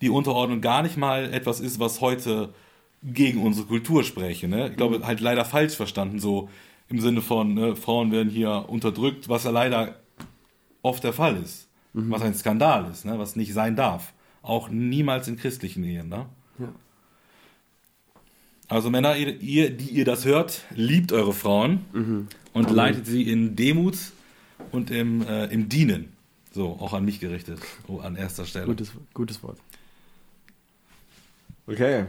die Unterordnung gar nicht mal etwas ist, was heute gegen unsere Kultur spräche. Ne? Ich glaube, mhm. halt leider falsch verstanden, so im Sinne von, ne, Frauen werden hier unterdrückt, was ja leider oft der Fall ist. Mhm. Was ein Skandal ist, ne? was nicht sein darf. Auch niemals in christlichen Ehen. Ne? Also Männer, ihr, ihr, die ihr das hört, liebt eure Frauen mhm. und leitet sie in Demut und im, äh, im Dienen. So, auch an mich gerichtet, oh, an erster Stelle. Gutes, gutes Wort. Okay.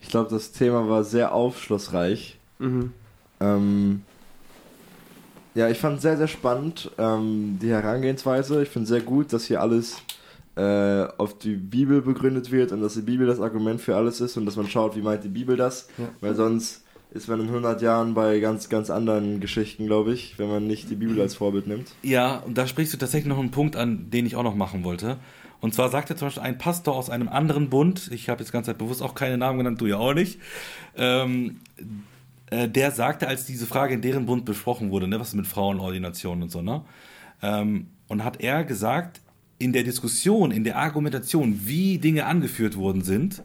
Ich glaube, das Thema war sehr aufschlussreich. Mhm. Ähm, ja, ich fand sehr, sehr spannend ähm, die Herangehensweise. Ich finde sehr gut, dass hier alles äh, auf die Bibel begründet wird und dass die Bibel das Argument für alles ist und dass man schaut, wie meint die Bibel das, ja. weil sonst ist man in 100 Jahren bei ganz, ganz anderen Geschichten, glaube ich, wenn man nicht die Bibel als Vorbild nimmt. Ja, und da sprichst du tatsächlich noch einen Punkt an, den ich auch noch machen wollte. Und zwar sagte zum Beispiel ein Pastor aus einem anderen Bund, ich habe jetzt ganze Zeit bewusst auch keine Namen genannt, du ja auch nicht, ähm, äh, der sagte, als diese Frage in deren Bund besprochen wurde, ne, was ist mit Frauenordinationen und so, ne, ähm, und hat er gesagt, in der Diskussion, in der Argumentation, wie Dinge angeführt worden sind,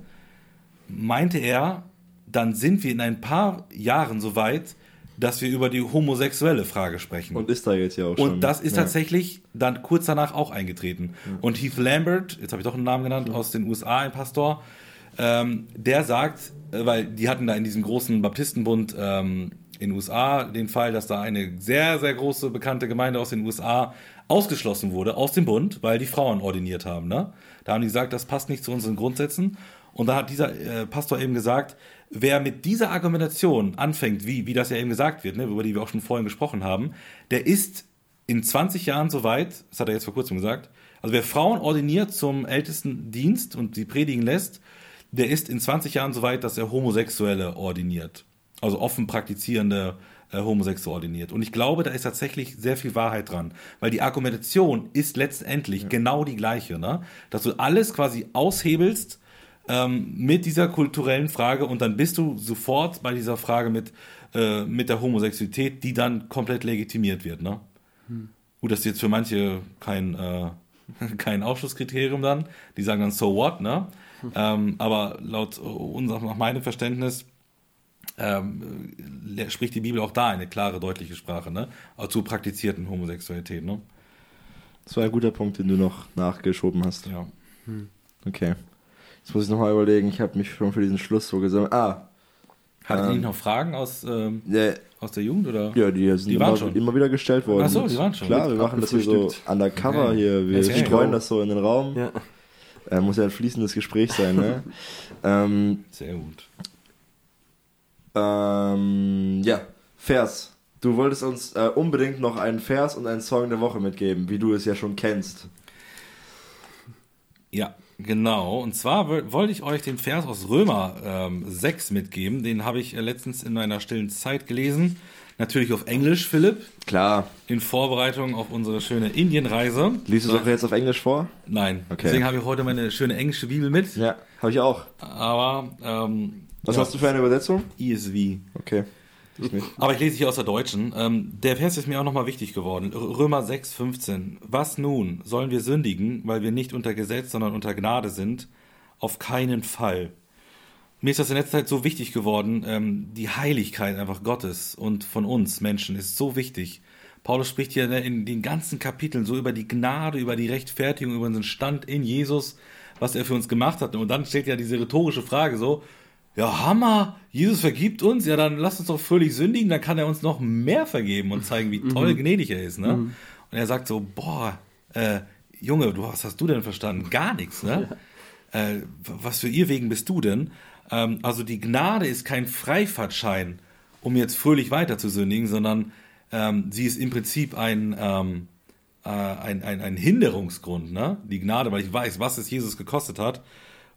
meinte er, dann sind wir in ein paar Jahren so weit, dass wir über die homosexuelle Frage sprechen. Und ist da jetzt ja auch schon. Und das ist ja. tatsächlich dann kurz danach auch eingetreten. Ja. Und Heath Lambert, jetzt habe ich doch einen Namen genannt, ja. aus den USA, ein Pastor, ähm, der sagt, äh, weil die hatten da in diesem großen Baptistenbund ähm, in den USA den Fall, dass da eine sehr, sehr große bekannte Gemeinde aus den USA ausgeschlossen wurde aus dem Bund, weil die Frauen ordiniert haben. Ne? Da haben die gesagt, das passt nicht zu unseren Grundsätzen. Und da hat dieser äh, Pastor eben gesagt, wer mit dieser Argumentation anfängt, wie, wie das ja eben gesagt wird, ne, über die wir auch schon vorhin gesprochen haben, der ist in 20 Jahren so weit, das hat er jetzt vor kurzem gesagt, also wer Frauen ordiniert zum ältesten Dienst und sie predigen lässt, der ist in 20 Jahren so weit, dass er Homosexuelle ordiniert. Also offen praktizierende äh, Homosexuelle ordiniert. Und ich glaube, da ist tatsächlich sehr viel Wahrheit dran. Weil die Argumentation ist letztendlich ja. genau die gleiche. Ne? Dass du alles quasi aushebelst ähm, mit dieser kulturellen Frage und dann bist du sofort bei dieser Frage mit, äh, mit der Homosexualität, die dann komplett legitimiert wird. Ne? Hm. Gut, das ist jetzt für manche kein, äh, kein Ausschlusskriterium dann. Die sagen dann, so what, ne? Hm. Ähm, aber laut unserem, nach meinem Verständnis ähm, spricht die Bibel auch da eine klare, deutliche Sprache, ne? Auch zur praktizierten Homosexualität, ne? Das war ein guter Punkt, den du noch nachgeschoben hast. Ja. Okay. Jetzt muss ich nochmal überlegen, ich habe mich schon für diesen Schluss so gesammelt. Ah, Hattet ihr Ähm. nicht noch Fragen aus, ähm, ja, aus der Jugend oder? ja die sind Die waren immer, schon. immer wieder gestellt worden. Ach so, die waren schon. Klar, wir machen das hier so undercover Okay. hier. Wir Okay. streuen das so in den Raum. Ja. Äh, muss ja ein fließendes Gespräch sein, ne? ähm, Sehr gut. Ähm, ja, Vers. Du wolltest uns äh, unbedingt noch einen Vers und einen Song der Woche mitgeben, wie du es ja schon kennst. Ja, genau. Und zwar woll- wollte ich euch den Vers aus Römer ähm, 6 mitgeben. Den habe ich äh, letztens in meiner stillen Zeit gelesen. Natürlich auf Englisch, Philipp, Klar. in Vorbereitung auf unsere schöne Indienreise. Liest du es auch jetzt auf Englisch vor? Nein. Okay. Deswegen habe ich heute meine schöne englische Bibel mit. Ja, habe ich auch. Aber ähm, Was ja, hast du für eine Übersetzung? ESV. Okay. Ich. Aber ich lese hier aus der Deutschen. Ähm, der Vers ist mir auch nochmal wichtig geworden. Römer 6, 15. Was nun? Sollen wir sündigen, weil wir nicht unter Gesetz, sondern unter Gnade sind? Auf keinen Fall. Mir ist das in letzter Zeit so wichtig geworden. Ähm, die Heiligkeit einfach Gottes und von uns Menschen ist so wichtig. Paulus spricht hier ne, in den ganzen Kapiteln so über die Gnade, über die Rechtfertigung, über unseren Stand in Jesus, was er für uns gemacht hat. Und dann steht ja diese rhetorische Frage so, ja, Hammer, Jesus vergibt uns, ja, dann lass uns doch fröhlich sündigen, dann kann er uns noch mehr vergeben und zeigen, wie toll gnädig er ist, ne? Und er sagt so, boah, äh, Junge, du, was hast du denn verstanden? Gar nichts, ne? äh, was für ihr wegen bist du denn? Ähm, also die Gnade ist kein Freifahrtschein, um jetzt fröhlich weiter zu sündigen, sondern ähm, sie ist im Prinzip ein, ähm, äh, ein, ein, ein Hinderungsgrund, ne? Die Gnade, weil ich weiß, was es Jesus gekostet hat.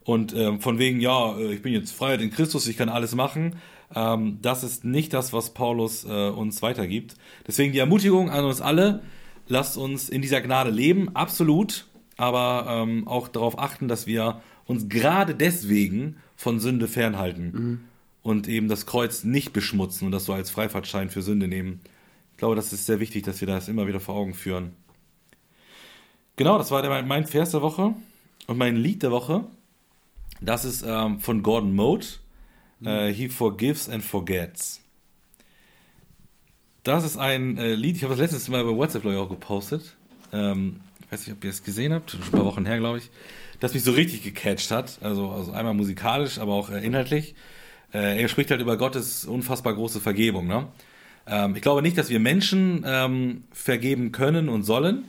Und ähm, von wegen, ja, äh, ich bin jetzt Freiheit in Christus, ich kann alles machen. Ähm, das ist nicht das, was Paulus äh, uns weitergibt. Deswegen die Ermutigung an uns alle, lasst uns in dieser Gnade leben, absolut, aber ähm, auch darauf achten, dass wir uns gerade deswegen von Sünde fernhalten und eben das Kreuz nicht beschmutzen und das so als Freifahrtschein für Sünde nehmen. Ich glaube, das ist sehr wichtig, dass wir das immer wieder vor Augen führen. Genau, das war der, mein Vers der Woche und mein Lied der Woche. Das ist ähm, von Gordon Mode. Äh, He Forgives and Forgets. Das ist ein äh, Lied, ich habe das letztes Mal bei WhatsApp ich, auch gepostet. Ähm, ich weiß nicht, ob ihr es gesehen habt, ein paar Wochen her, glaube ich. Das mich so richtig gecatcht hat. Also, also einmal musikalisch, aber auch äh, inhaltlich. Äh, er spricht halt über Gottes unfassbar große Vergebung. Ne? Ähm, ich glaube nicht, dass wir Menschen ähm, vergeben können und sollen.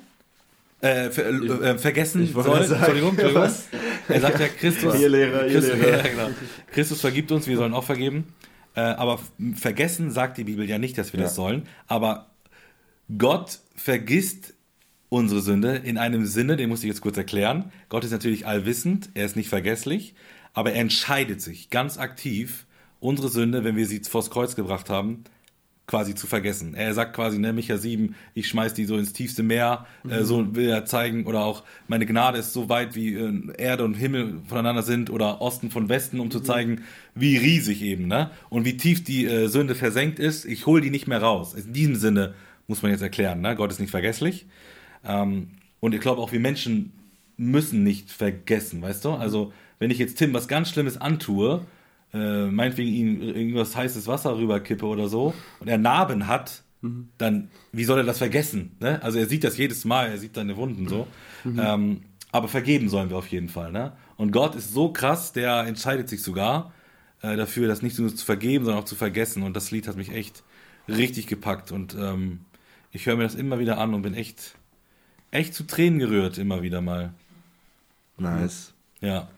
Äh, ver, äh, vergessen ich sollen. sagen, Entschuldigung, Entschuldigung. was? Er sagt ja, Christus, Ihr Lehrer, ihr Christus, Lehrer. ja, genau. Christus vergibt uns, wir sollen auch vergeben. Äh, aber vergessen sagt die Bibel ja nicht, dass wir das Ja. sollen. Aber Gott vergisst unsere Sünde in einem Sinne, den muss ich jetzt kurz erklären. Gott ist natürlich allwissend, er ist nicht vergesslich, aber er entscheidet sich ganz aktiv, unsere Sünde, wenn wir sie vors Kreuz gebracht haben, quasi zu vergessen. Er sagt quasi, ne, Micha 7, ich schmeiß die so ins tiefste Meer, äh, so will er zeigen, oder auch meine Gnade ist so weit, wie äh, Erde und Himmel voneinander sind, oder Osten von Westen, um zu zeigen, wie riesig eben, ne? Und wie tief die äh, Sünde versenkt ist, ich hole die nicht mehr raus. In diesem Sinne muss man jetzt erklären, ne? Gott ist nicht vergesslich. Ähm, und ich glaube auch, wir Menschen müssen nicht vergessen, weißt du? Also, wenn ich jetzt Tim was ganz Schlimmes antue, äh, meinetwegen ihm irgendwas heißes Wasser rüberkippe oder so, und er Narben hat, dann, wie soll er das vergessen? Ne? Also, er sieht das jedes Mal, er sieht seine Wunden so. Ähm, aber vergeben sollen wir auf jeden Fall. Ne? Und Gott ist so krass, der entscheidet sich sogar äh, dafür, das nicht nur zu vergeben, sondern auch zu vergessen. Und das Lied hat mich echt richtig gepackt. Und ähm, ich höre mir das immer wieder an und bin echt, echt zu Tränen gerührt, immer wieder mal. Nice. Ja.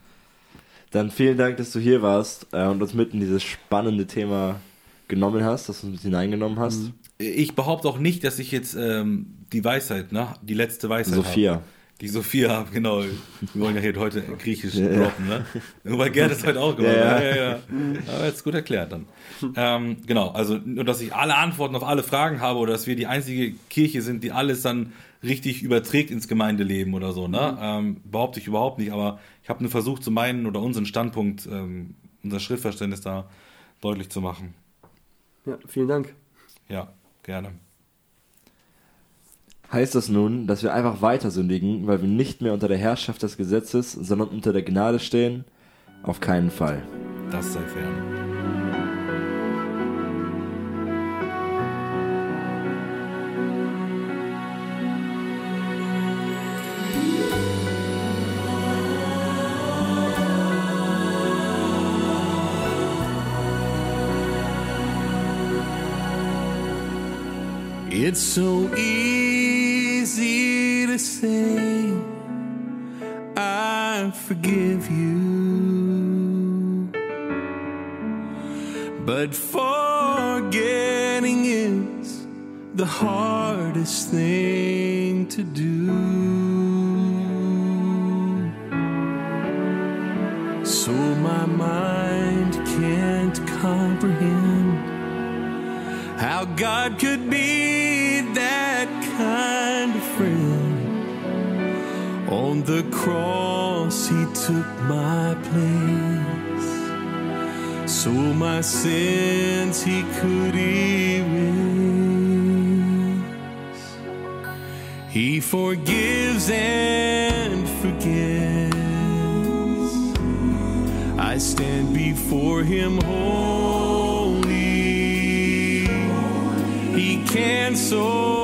Dann vielen Dank, dass du hier warst äh, und uns mit in dieses spannende Thema genommen hast, dass du uns hineingenommen hast. Ich behaupte auch nicht, dass ich jetzt ähm, die Weisheit, ne, die letzte Weisheit Sophia. habe. Die Sophia habe, genau. Wir wollen ja hier heute Griechisch Ja, droppen, ne? Weil Gerd es heute auch gemacht Ja, ja. Ja. Aber jetzt gut erklärt dann. Ähm, genau, also nur, dass ich alle Antworten auf alle Fragen habe oder dass wir die einzige Kirche sind, die alles dann richtig überträgt ins Gemeindeleben oder so, ne? Ähm, behaupte ich überhaupt nicht, aber ich habe nur versucht, so meinen oder unseren Standpunkt, ähm, unser Schriftverständnis da deutlich zu machen. Ja, vielen Dank. Ja, gerne. Heißt das nun, dass wir einfach weiter sündigen, weil wir nicht mehr unter der Herrschaft des Gesetzes, sondern unter der Gnade stehen? Auf keinen Fall. Das sei fern. It's so easy to say, I forgive you. But forgetting is the hardest thing to do. So my mind can't comprehend how God could be the cross, He took my place. So my sins He could erase. He forgives and forgets. I stand before Him holy. He canceled